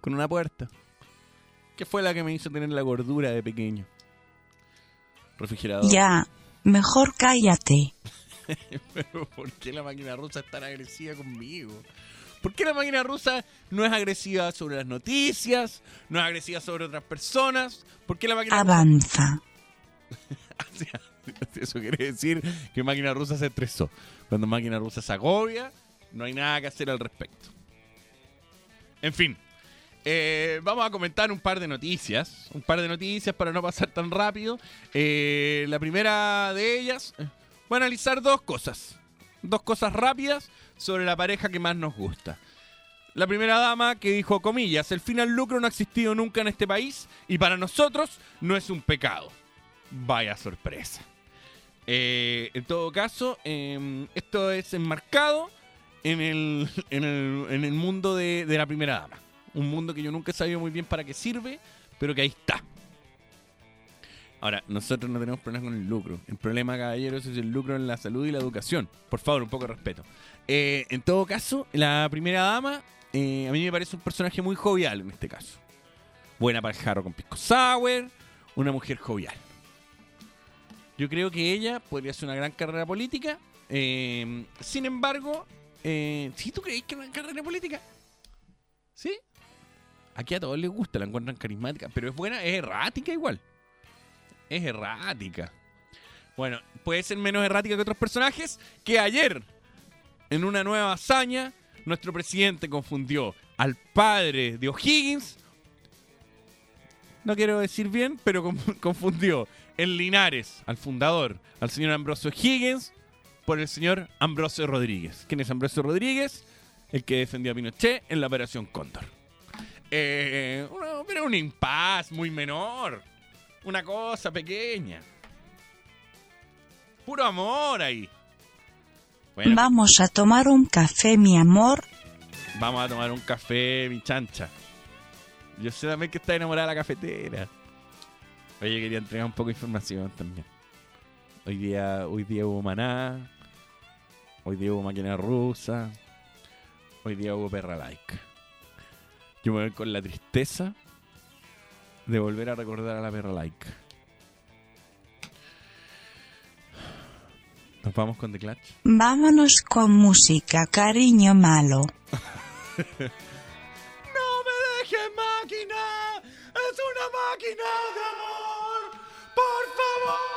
Con una puerta. Que fue la que me hizo tener la gordura de pequeño. Refrigerador. Ya, mejor cállate. Pero ¿por qué la máquina rusa es tan agresiva conmigo? ¿Por qué la máquina rusa no es agresiva sobre las noticias? ¿No es agresiva sobre otras personas? ¿Por qué la máquina rusa- Avanza. Eso quiere decir que máquina rusa se estresó. Cuando máquina rusa se agobia, no hay nada que hacer al respecto. En fin, eh, vamos a comentar un par de noticias. Un par de noticias para no pasar tan rápido. Eh, la primera de ellas, eh, voy a analizar dos cosas. Dos cosas rápidas sobre la pareja que más nos gusta. La primera dama que dijo, comillas, el fin al lucro no ha existido nunca en este país y para nosotros no es un pecado. Vaya sorpresa. En todo caso, eh, esto es enmarcado en el, en el, en el mundo de la primera dama. Un mundo que yo nunca he sabido muy bien para qué sirve, pero que ahí está. Ahora, nosotros no tenemos problemas con el lucro. El problema, caballeros, es el lucro en la salud y la educación. Por favor, un poco de respeto. Eh, en todo caso, la primera dama, eh, a mí me parece un personaje muy jovial en este caso. Buena para el jarro con pisco sour, una mujer jovial. Yo creo que ella podría hacer una gran carrera política. eh, sin embargo, eh, ¿sí tú crees que una carrera política? ¿Sí? Aquí a todos les gusta, la encuentran carismática, pero es buena, es errática igual. Es errática. Bueno, puede ser menos errática que otros personajes que ayer, en una nueva hazaña, nuestro presidente confundió al padre de O'Higgins. No quiero decir bien, pero con- confundió en Linares al fundador, al señor Ambrosio Higgins, por el señor Ambrosio Rodríguez. ¿Quién es Ambrosio Rodríguez? El que defendió a Pinochet en la Operación Cóndor. Eh, una, un impas muy menor. Una cosa pequeña. Puro amor ahí. Vamos a tomar un café, mi amor. Vamos a tomar un café, mi chancha. Yo sé también que está enamorada de la cafetera. Oye, quería entregar un poco de información también. Hoy día, hoy día hubo maná. Hoy día hubo máquina rusa. Hoy día hubo perra laica. Like. Yo me voy con la tristeza de volver a recordar a la perra like. Nos vamos con The Clutch. Vámonos con música, cariño malo. no me dejes máquina, es una máquina de amor. Por favor.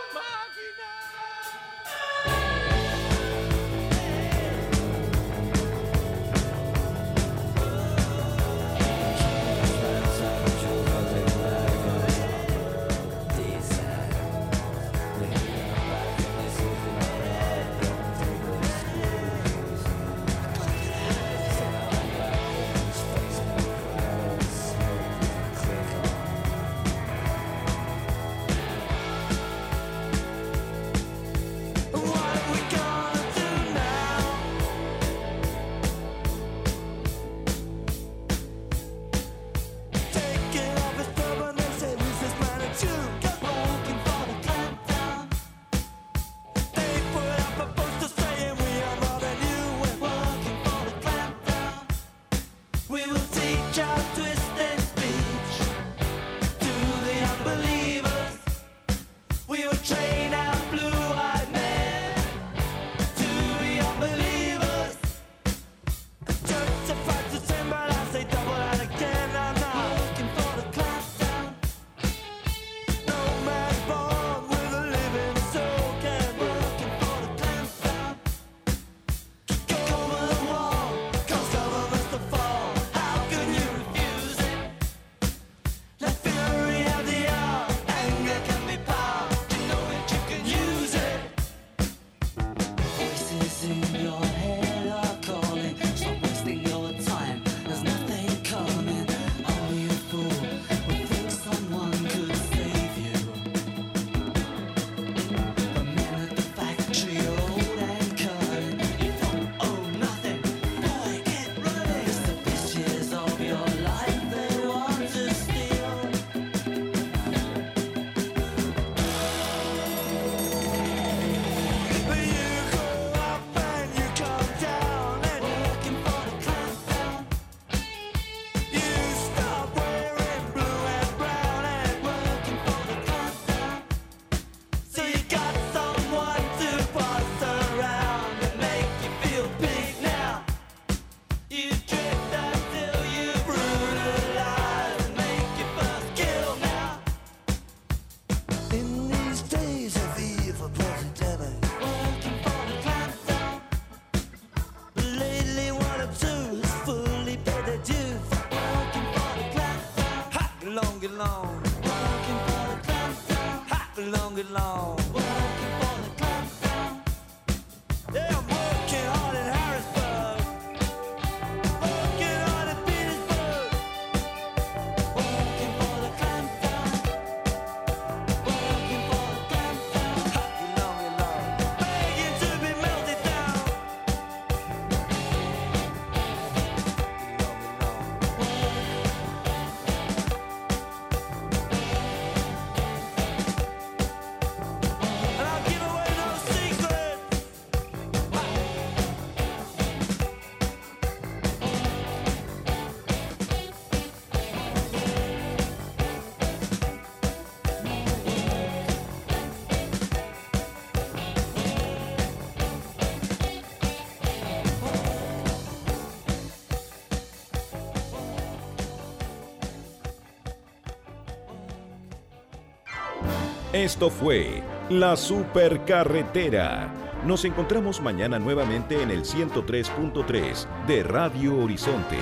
Esto fue La Supercarretera. Nos encontramos mañana nuevamente en el 103.3 de Radio Horizonte.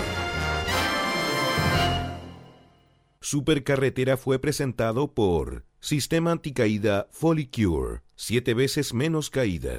Supercarretera fue presentado por Sistema Anticaída Folicure, siete veces menos caída.